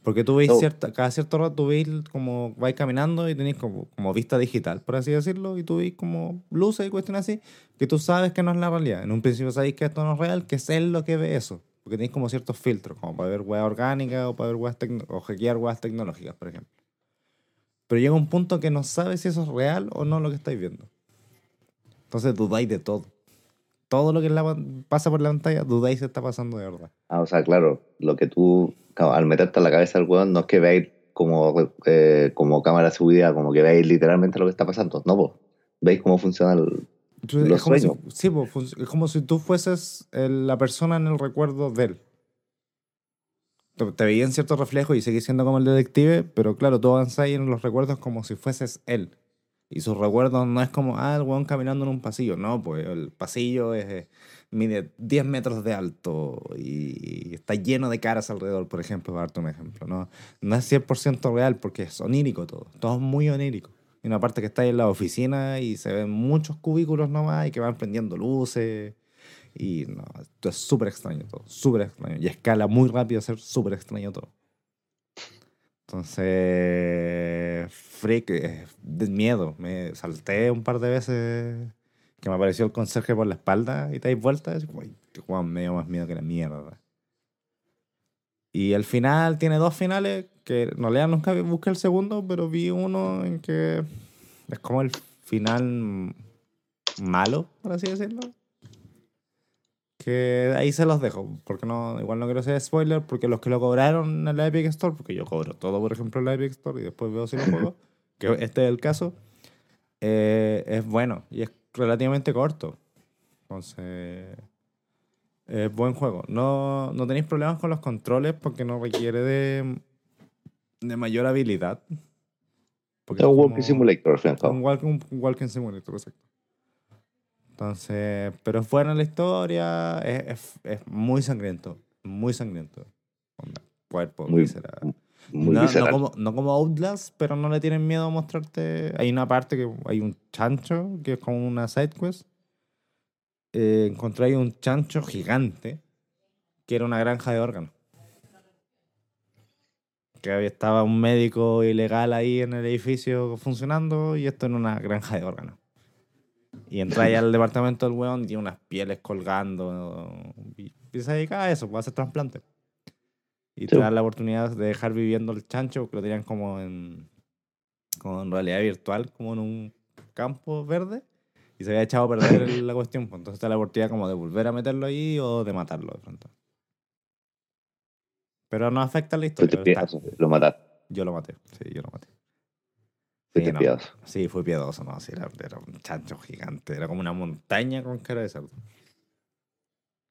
Porque tú veis No. cierta, cada cierto rato tú veis como vais caminando y tenéis como, como vista digital, por así decirlo, y tú veis como luces y cuestiones así, que tú sabes que no es la realidad. En un principio sabéis que esto no es real, que es él lo que ve eso. Porque tenéis como ciertos filtros, como para ver weas orgánicas o para ver weas o hackear weas tecnológicas, por ejemplo. Pero llega un punto que no sabes si eso es real o no lo que estáis viendo. Entonces dudáis de todo. Todo lo que la- pasa por la pantalla, dudáis si está pasando de verdad. Ah, o sea, claro, lo que tú, al meterte en la cabeza del weón, no es que veáis como, eh, como cámara subida, como que veáis literalmente lo que está pasando. No, vos. Veis cómo funciona el. Entonces, Los es como si- sueños. sí, pues, es como si tú fueses el- la persona en el recuerdo de él. Te, te veían ciertos reflejos y seguís siendo como el detective, pero claro, tú avanzáis en los recuerdos como si fueses él. Y sus recuerdos no es como, ah, el weón caminando en un pasillo. No, pues el pasillo es, eh, mide 10 metros de alto y está lleno de caras alrededor, por ejemplo, para darte un ejemplo. No, no es 100% real porque es onírico todo. Todo es muy onírico. Y una parte que está ahí en la oficina y se ven muchos cubículos nomás y que van prendiendo luces. Y no, esto es súper extraño todo, súper extraño. Y escala muy rápido a ser súper extraño todo. Entonces, freak, eh, de miedo. Me salté un par de veces que me apareció el conserje por la espalda y te dais vuelta. Y así como, "Ay, este juego me dio más miedo que la mierda. Y el final tiene dos finales que en realidad nunca busqué el segundo, pero vi uno en que es como el final malo, por así decirlo. Que ahí se los dejo, porque no, igual no quiero hacer spoiler, porque los que lo cobraron en la Epic Store, porque yo cobro todo, por ejemplo, en la Epic Store y después veo si lo juego, que este es el caso, eh, es bueno y es relativamente corto. Entonces, es buen juego. No, no tenéis problemas con los controles porque no requiere de, de mayor habilidad. Porque Es un Walking Simulator, al un un walking simulator, exacto. Entonces, pero es buena la historia, es, es, es muy sangriento, muy sangriento. Cuerpo, Muy-. Muy no, no como, no como Outlast, pero no le tienen miedo a mostrarte. Hay una parte que hay un chancho, que es como una side quest. Eh, encontré un chancho gigante, que era una granja de órganos. Que había- estaba un médico ilegal ahí en el edificio funcionando y esto en una granja de órganos. Y entra ahí al departamento del weón y tiene unas pieles colgando. Y, se dedica a eso, puede hacer trasplante. Y te Sí. da la oportunidad de dejar viviendo el chancho, que lo tenían como en, como en realidad virtual, como en un campo verde. Y se había echado a perder la cuestión. pues, entonces da la oportunidad como de volver a meterlo ahí o de matarlo de pronto. Pero no afecta la historia. Está- piadoso, lo mataste. Yo lo maté. Sí, yo lo maté. Fuiste no. piadoso. Sí, fue piadoso, no, sí, era, era un chancho gigante, era como una montaña con cara de cerdo.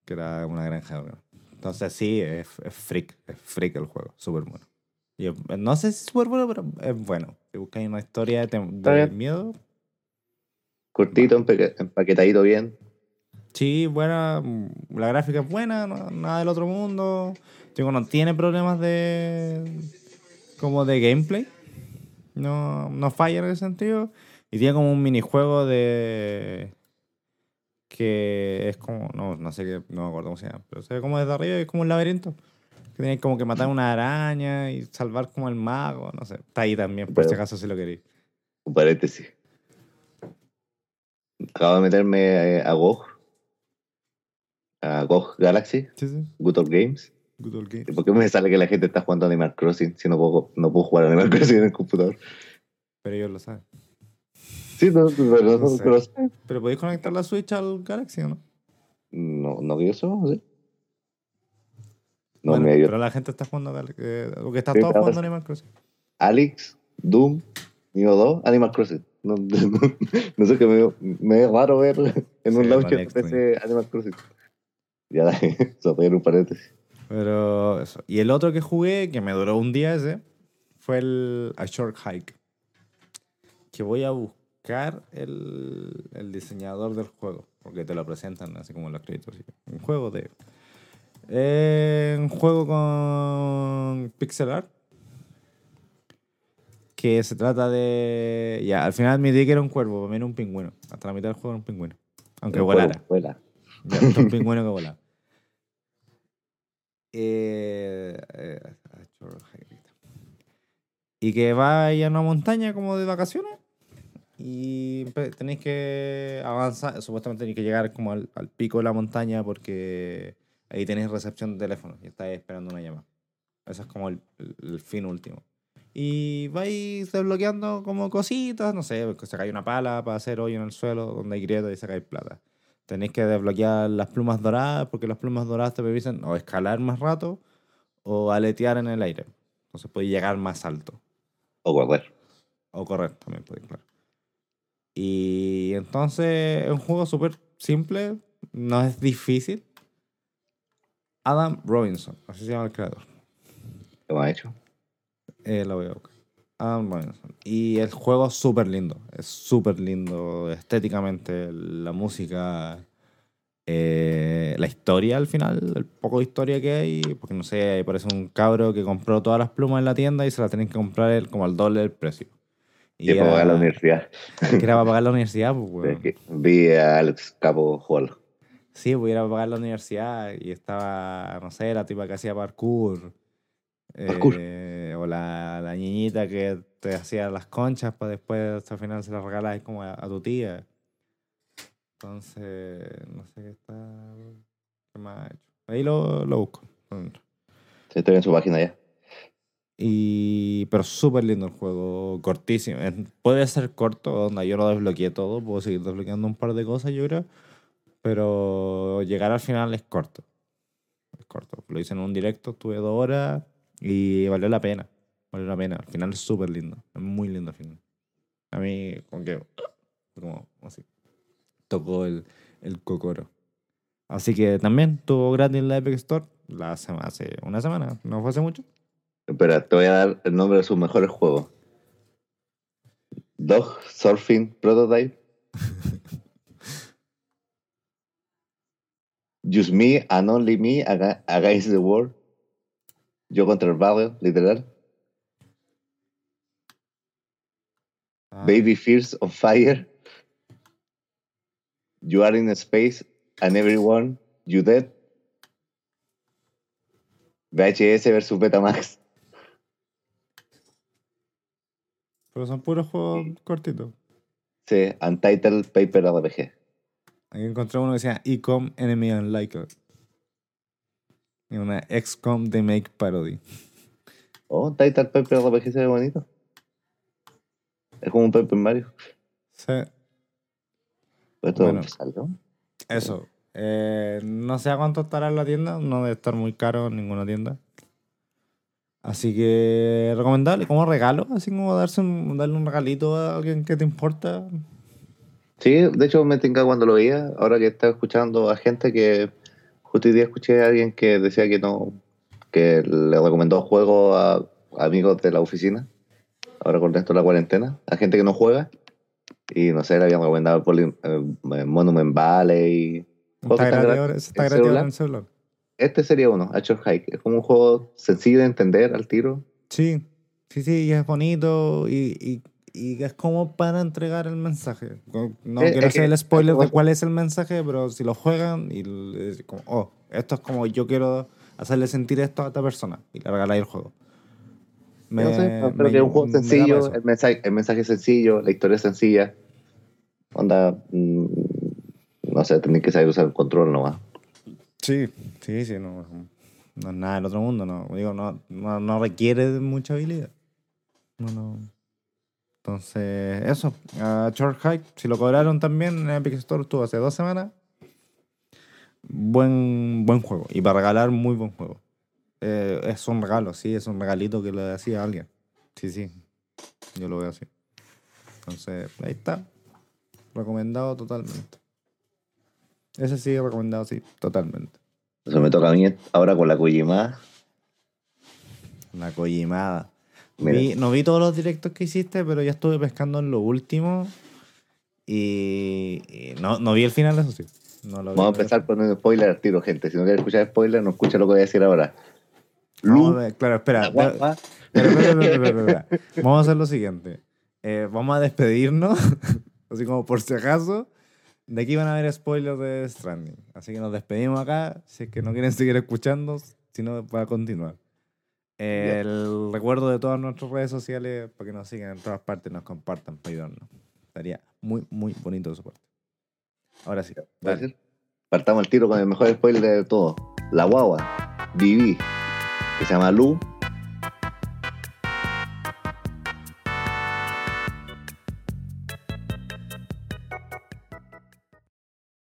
Que era una granja. ¿no? Entonces sí, es, es freak, es freak el juego, súper bueno. Y no sé si es súper bueno, pero es bueno. Si buscáis una historia de, Está de miedo, Cortito, empaquetadito bien. sí, buena, la gráfica es buena, no- nada del otro mundo. Digo, no tiene problemas de como de gameplay. No, no falla en ese sentido. Y tiene como un minijuego de. que es como. No, no sé qué. No me acuerdo cómo se llama. Pero se ve como desde arriba y es como un laberinto. Que tienes como que matar una araña y salvar como el mago. No sé. Está ahí también, por si acaso si lo queréis. Un paréntesis. Acabo de meterme eh, a GOG. A GOG Galaxy, Sí, sí. Good Old Games. Good old game. ¿Y ¿Por qué me sale que la gente está jugando Animal Crossing si no puedo, no puedo jugar Animal Crossing en el computador? Pero ellos lo saben. Sí, no, pero, No sé. pero- Pero podéis conectar la Switch al Galaxy o no? no, no que yo sepa, ¿sí? No Bueno, me pero la gente está jugando Galaxy. Eh, porque está Sí, todo jugando Animal Crossing. Alex, Doom, Neo 2, Animal Crossing. No, no, no sé, que me, me es raro ver en un Sí, de PC Animal Crossing. Ya, eso voy un paréntesis. Pero eso. Y el otro que jugué, que me duró un día ese, fue el A Short Hike. Que voy a buscar el, el diseñador del juego. Porque te lo presentan así como en los créditos. Un juego de. eh, un juego con pixel art. Que se trata de. Ya, al final admití que era un cuervo, para mí era un pingüino. Hasta la mitad del juego era un pingüino. Aunque volara. vuela. Ya, un pingüino que volaba. Eh, eh, y que va a una montaña como de vacaciones. Y tenéis que avanzar. Supuestamente tenéis que llegar como al, al pico de la montaña porque ahí tenéis recepción de teléfono y estáis esperando una llamada. Ese es como el, el- el fin último. Y vais desbloqueando como cositas, no sé, que sacáis una pala para hacer hoyo en el suelo donde hay grietas y sacáis plata. Tenéis que desbloquear las plumas doradas porque las plumas doradas te permiten o escalar más rato o aletear en el aire. Entonces podéis llegar más alto. O correr. O correr también podéis, claro. Y entonces es un juego súper simple, no es difícil. Adam Robinson, así se llama el creador. ¿Qué me ha hecho? Eh, lo voy a buscar. Adam Robinson. Y el juego es súper lindo. Es súper lindo estéticamente. La música. eh, la historia al final. El poco de historia que hay. Porque no sé, parece un cabro que compró todas las plumas en la tienda y se las tienen que comprar él como al doble del precio. Y para pagar la universidad. que era para pagar la universidad, pues, que Vi a Alex Capo jugarlo. Sí, pues ir a pagar la universidad y estaba, no sé, la tipa que hacía parkour. Eh, o la, la niñita que te hacía las conchas para después al final se las regalas como a, a tu tía. Entonces, no sé qué está. ¿Qué más ha hecho? Ahí lo, lo busco. Sí, Estoy en su página ya. Y, pero súper lindo el juego, cortísimo. Puede ser corto, onda, yo lo desbloqueé todo, puedo seguir desbloqueando un par de cosas, yo creo. Pero llegar al final es corto. Es corto. Lo hice en un directo, tuve dos horas y valió la pena. Valió la pena. Al final es súper lindo. Es muy lindo al final. A mí, como que. Como así. Tocó el, el cocoro. Así que también tuvo gratis en la Epic Store la sema- hace una semana, no fue hace mucho. Espera, te voy a dar el nombre de sus mejores juegos. Dog Surfing Prototype. Just Me and Only Me aga- Against the World. Yo contra el barrio, literal. Ah, Baby Fears on Fire. You Are in Space and Everyone, You Dead. VHS versus Betamax. Pero son puros juegos cortitos. Sí, Untitled Paper RPG. Aquí encontré uno que llama Ecom Enemy Unlikely. Una XCOM The Make Parody. Oh, Untitled Paper RPG se ve bonito. Es como un Paper Mario. Sí, Esto Bueno. salió. eso. Eh, no sé a cuánto estará en la tienda. No debe estar muy caro en ninguna tienda. Así que recomendable como regalo, así como darse un, darle un regalito a alguien que te importa. Sí, de hecho me tinca cuando lo veía, ahora que estaba escuchando a gente que justo hoy día escuché a alguien que decía que no, que le recomendó juegos a amigos de la oficina, ahora con esto de la cuarentena, a gente que no juega, y no sé, le habían recomendado Poli- eh, Monument Valley. Está gratis está en celular. en celular. Este sería uno, Action Hike. Es como un juego sencillo de entender al tiro. Sí, sí, sí, y es bonito y, y, y es como para entregar el mensaje. No Eh, quiero hacer el spoiler de es- cuál es el mensaje, pero si lo juegan y como, oh, esto es como yo quiero hacerle sentir esto a esta persona y le regaláis el juego. Me- no sé, pero me- que es un juego me sencillo, el mensaje, el mensaje es sencillo, la historia es sencilla. Onda, mm, no sé, tenéis que saber usar el control nomás. Sí, sí, sí, no, no es nada del otro mundo, no, digo, no, no, no requiere de mucha habilidad. No, no. Entonces, eso, a Short Hike, si lo cobraron también en Epic Store, estuvo hace dos semanas. Buen, buen juego, y para regalar, muy buen juego. Eh, es un regalo, sí, es un regalito que le hacía a alguien. Sí, sí, yo lo veo así. Entonces, ahí está, recomendado totalmente. Ese sí, recomendado, sí, totalmente. Eso me toca a mí ahora con la Kojima. La Kojimada. Vi- no vi todos los directos que hiciste, pero ya estuve pescando en lo último. Y, y no, no vi el final, eso sí. No lo vi, Vamos a empezar con un spoiler al tiro, gente. Si no quiere escuchar spoiler, no escucha lo que voy a decir ahora. Lu, claro, espera. Vamos a hacer lo siguiente. Eh, vamos a despedirnos, así como por si acaso. De aquí van a haber spoilers de Stranding. Así que nos despedimos acá. Si es que no quieren seguir escuchando, si no, va a continuar. El recuerdo de todas nuestras redes sociales para que nos sigan en todas partes, nos compartan para ayudarnos. Estaría muy, muy bonito de su parte. Ahora sí, ¿Puedo dale. Partamos el tiro con el mejor spoiler de todo. La guagua, Viví, que se llama Lu,